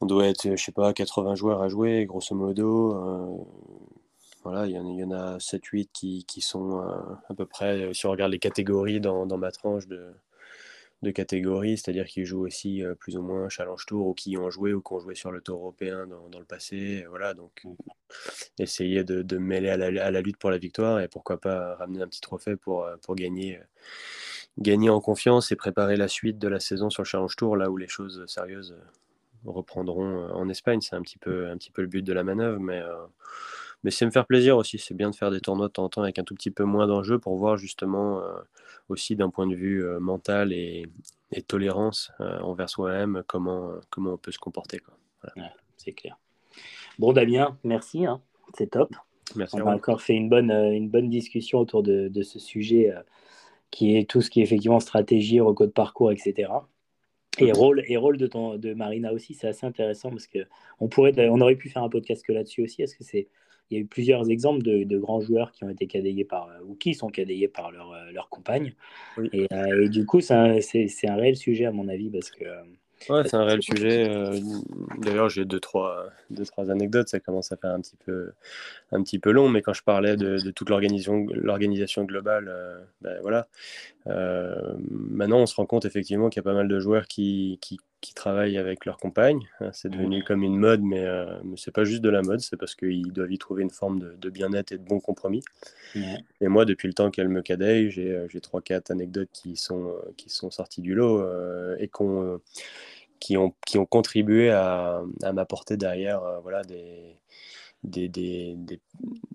on doit être, je sais pas, 80 joueurs à jouer, grosso modo. Euh, voilà, il y, y, en a 7-8 qui, qui, sont à peu près, si on regarde les catégories dans, dans ma tranche de, de catégories, c'est-à-dire qui jouent aussi euh, plus ou moins Challenge Tour ou qui ont joué ou qui ont joué sur le Tour européen dans, le passé. Voilà, donc mmh. essayer de, de mêler à la, lutte pour la victoire et pourquoi pas ramener un petit trophée pour, euh, pour gagner, euh, gagner en confiance et préparer la suite de la saison sur le Challenge Tour, là où les choses sérieuses reprendront en Espagne. C'est un petit peu, un petit peu le but de la manœuvre, mais mais c'est me faire plaisir aussi. C'est bien de faire des tournois de temps en temps avec un tout petit peu moins d'enjeux pour voir justement euh, aussi d'un point de vue euh, mental et, tolérance euh, envers soi-même comment, comment on peut se comporter. c'est clair. Bon, Damien, merci. Hein. C'est top. Merci on a encore fait une bonne, une bonne discussion autour de, de ce sujet qui est tout ce qui est effectivement stratégie, recours de parcours, etc. Et rôle, et rôle de, ton, de Marina aussi, c'est assez intéressant parce que on, pourrait, on aurait pu faire un podcast que là-dessus aussi. Est-ce que c'est il y a eu plusieurs exemples de, grands joueurs qui ont été cadayés par, euh, ou qui sont cadayés par leur, euh, leur compagne. Euh, et, du coup, c'est un, un, réel sujet, à mon avis, parce que. Ouais, c'est un réel sujet. D'ailleurs, j'ai deux trois, deux, trois anecdotes. Ça commence à faire un petit peu, un petit peu long, mais quand je parlais de, toute l'organisation, l'organisation globale, ben voilà. maintenant, on se rend compte effectivement qu'il y a pas mal de joueurs qui, qui, qui travaillent avec leur compagne. Hein, c'est devenu comme une mode, mais, euh, mais c'est pas juste de la mode, c'est parce qu'ils doivent y trouver une forme de, bien-être et de bon compromis. Et moi, depuis le temps qu'elle me cadaille, j'ai, euh, j'ai 3-4 anecdotes qui sont, euh, qui sont sorties du lot et qu'on, qui, ont, qui ont contribué à, à m'apporter derrière voilà, des, des, des,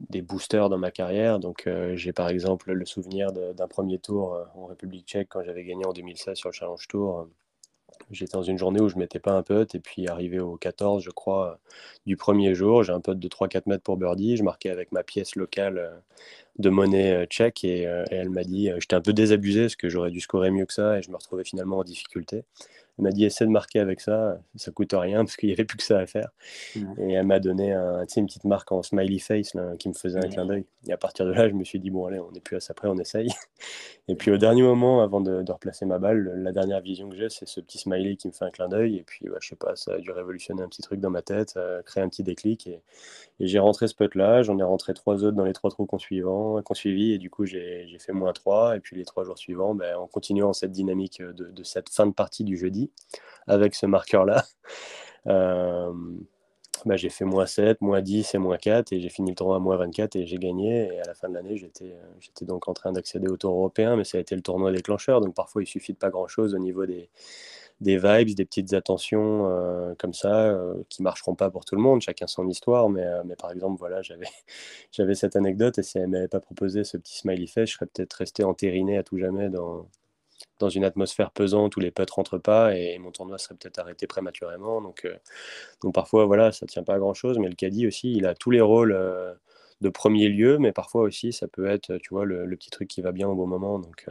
des, boosters dans ma carrière. Donc, j'ai par exemple le souvenir d'un premier tour en République tchèque quand j'avais gagné en 2016 sur le Challenge Tour J'étais dans une journée où je mettais pas un putt et puis arrivé au 14, je crois, du premier jour, j'ai un putt de 3-4 mètres pour birdie. Je marquais avec ma pièce locale euh, de monnaie euh, tchèque euh, et elle m'a dit, j'étais un peu désabusé parce que j'aurais dû scorer mieux que ça et je me retrouvais finalement en difficulté. Elle m'a dit essaie de marquer avec ça, ça coûte rien parce qu'il n'y avait plus que ça à faire. Et elle m'a donné un, une petite marque en smiley face qui me faisait un clin d'œil. Et à partir de là, je me suis dit bon allez, on n'est plus à ça près, on essaye. [LAUGHS] Et puis au dernier moment, avant de, replacer ma balle, la dernière vision que j'ai, c'est ce petit smiley qui me fait un clin d'œil. Et puis bah, je sais pas, ça a dû révolutionner un petit truc dans ma tête, euh, créer un petit déclic. Et, j'ai rentré ce putt là, j'en ai rentré trois autres dans les trois trous qu'on qu'on suivi. Et du coup, j'ai fait moins trois. Et puis les trois jours suivants, ben, en continuant cette dynamique de, de cette fin de partie du jeudi avec ce marqueur-là. [LAUGHS] Euh, bah, j'ai fait moins 7, moins 10 et moins 4 et j'ai fini le tournoi à moins 24 et j'ai gagné. Et à la fin de l'année, j'étais, euh, donc en train d'accéder au tour européen, mais ça a été le tournoi déclencheur. Donc parfois, il suffit de pas grand-chose au niveau des, vibes, des petites attentions euh, comme ça, euh, qui marcheront pas pour tout le monde, chacun son histoire, mais, mais par exemple, voilà, j'avais, [LAUGHS] j'avais cette anecdote, et si elle m'avait pas proposé ce petit smiley face, je serais peut-être resté entériné à tout jamais dans, dans une atmosphère pesante où les potes rentrent pas, et mon tournoi serait peut-être arrêté prématurément. Donc, donc parfois, voilà, ça tient pas à grand-chose, mais le caddie aussi, il a tous les rôles de premier lieu, mais parfois aussi, ça peut être, tu vois, le, le petit truc qui va bien au bon moment. Donc,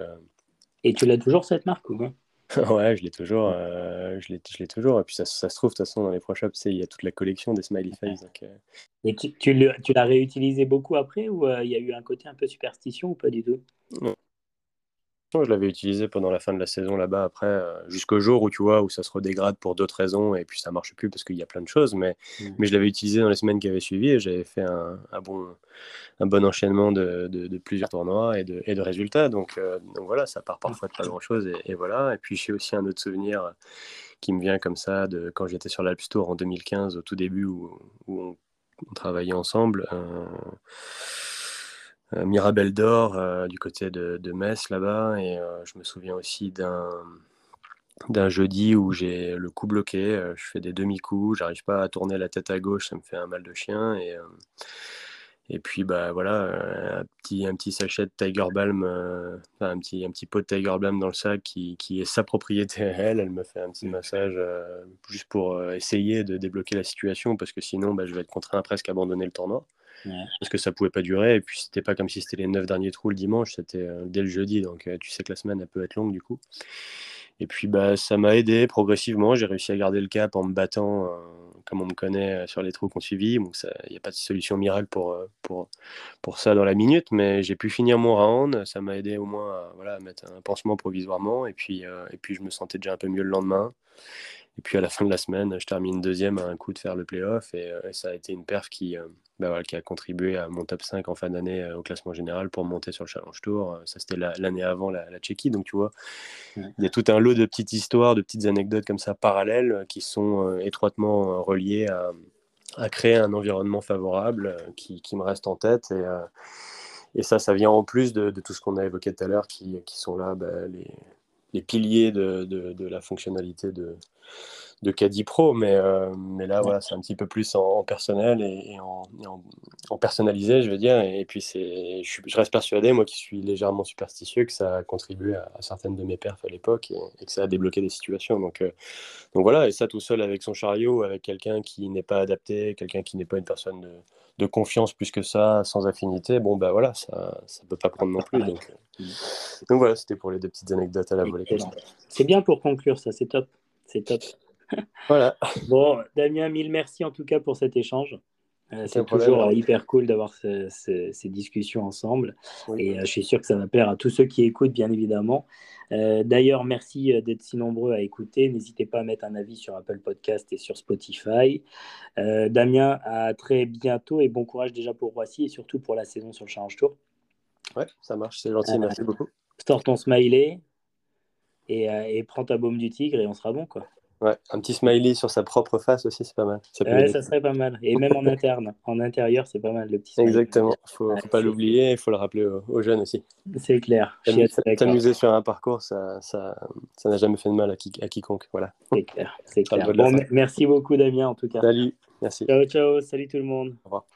Et tu l'as toujours cette marque ou quoi [LAUGHS] ouais, je l'ai toujours. Euh, je l'ai toujours. Et puis ça, ça, se trouve, de toute façon, dans les Pro Shops, il y a toute la collection des Smiley Face. Donc, euh. Et tu, tu l'as réutilisé beaucoup après ou euh, il y a eu un côté un peu superstition ou pas du tout? Non je l'avais utilisé pendant la fin de la saison là-bas, après, euh, jusqu'au jour où tu vois, où ça se redégrade pour d'autres raisons, et puis ça marche plus parce qu'il y a plein de choses, mais, mmh. mais je l'avais utilisé dans les semaines qui avaient suivi, et j'avais fait un, un, bon, un bon enchaînement de, de, plusieurs tournois et de, et de résultats, donc, euh, donc voilà, ça part parfois de pas grand-chose, et, et, voilà. Et puis j'ai aussi un autre souvenir qui me vient comme ça, de quand j'étais sur l'Alps Tour en 2015, au tout début, où, où on, travaillait ensemble. Euh, euh, Mirabel d'Or euh, du côté de, Metz là-bas. Et euh, je me souviens aussi d'un d'un jeudi où j'ai le cou bloqué, je fais des demi-coups, j'arrive pas à tourner la tête à gauche, ça me fait un mal de chien et et puis bah voilà un petit un petit sachet de Tiger Balm, un petit un petit pot de Tiger Balm dans le sac qui, qui est sa propriété à elle. Elle me fait un petit massage juste pour essayer de débloquer la situation parce que sinon bah, je vais être contraint à presque abandonner le tournoi parce que ça pouvait pas durer. Et puis c'était pas comme si c'était les neuf derniers trous le dimanche, c'était euh, dès le jeudi. Donc euh, tu sais que la semaine elle peut être longue du coup. Et puis bah ça m'a aidé progressivement. J'ai réussi à garder le cap en me battant euh, comme on me connaît sur les trous qu'on suivit. Donc il n'y a pas de solution miracle pour, pour, pour ça dans la minute, mais j'ai pu finir mon round. Ça m'a aidé au moins à, voilà, mettre un pansement provisoirement. Et puis, et puis je me sentais déjà un peu mieux le lendemain. Et puis à la fin de la semaine, je termine deuxième à un coup de faire le playoff. Et, et ça a été une perf qui, bah qui a contribué à mon top 5 en fin d'année euh, au classement général pour monter sur le Challenge Tour. Euh, ça, c'était l'année avant la, la, Tchéquie. Donc, tu vois, il y a tout un lot de petites histoires, de petites anecdotes comme ça parallèles euh, qui sont étroitement reliées à, à, créer un environnement favorable qui, qui, me reste en tête. Et, et ça, ça vient en plus de, de tout ce qu'on a évoqué tout à l'heure qui, qui, sont là, bah, les, les, piliers de, la fonctionnalité de de Caddy Pro, mais, euh, mais là, voilà, c'est un petit peu plus en, personnel et, en, personnalisé, je veux dire. Et, puis, c'est, je, reste persuadé, moi qui suis légèrement superstitieux, que ça a contribué à, certaines de mes perfs à l'époque et, que ça a débloqué des situations. Donc, euh, donc voilà, et ça tout seul avec son chariot, avec quelqu'un qui n'est pas adapté, quelqu'un qui n'est pas une personne de, de, confiance plus que ça, sans affinité, bon, ben voilà, ça ne peut pas prendre non plus. Donc, euh, donc voilà, c'était pour les deux petites anecdotes à la volée. C'est bien pour conclure, ça, c'est top. C'est top. Voilà. [LAUGHS] Bon, Damien, mille merci en tout cas pour cet échange. Euh, c'est toujours euh, hyper cool d'avoir ces discussions ensemble. Et euh, je suis sûr que ça va plaire à tous ceux qui écoutent, bien évidemment. D'ailleurs, merci d'être si nombreux à écouter. N'hésitez pas à mettre un avis sur Apple Podcast et sur Spotify. Damien, à très bientôt et bon courage déjà pour Roissy et surtout pour la saison sur le Challenge Tour. Ouais, ça marche, c'est gentil, merci beaucoup. Sors ton smiley et, et prends ta baume du tigre et on sera bon, quoi. Ouais, un petit smiley sur sa propre face aussi, c'est pas mal. Ça, ouais, ça serait pas mal. Et même en interne, en intérieur, c'est pas mal le petit smiley. Exactement, il faut, faut pas l'oublier, il faut le rappeler aux, jeunes aussi. C'est clair. S'amuser sur un parcours, ça ça, ça n'a jamais fait de mal à, qui, à quiconque. Voilà. C'est clair, clair. Bon, merci beaucoup Damien en tout cas. Salut, merci. Ciao, ciao, salut tout le monde. Au revoir.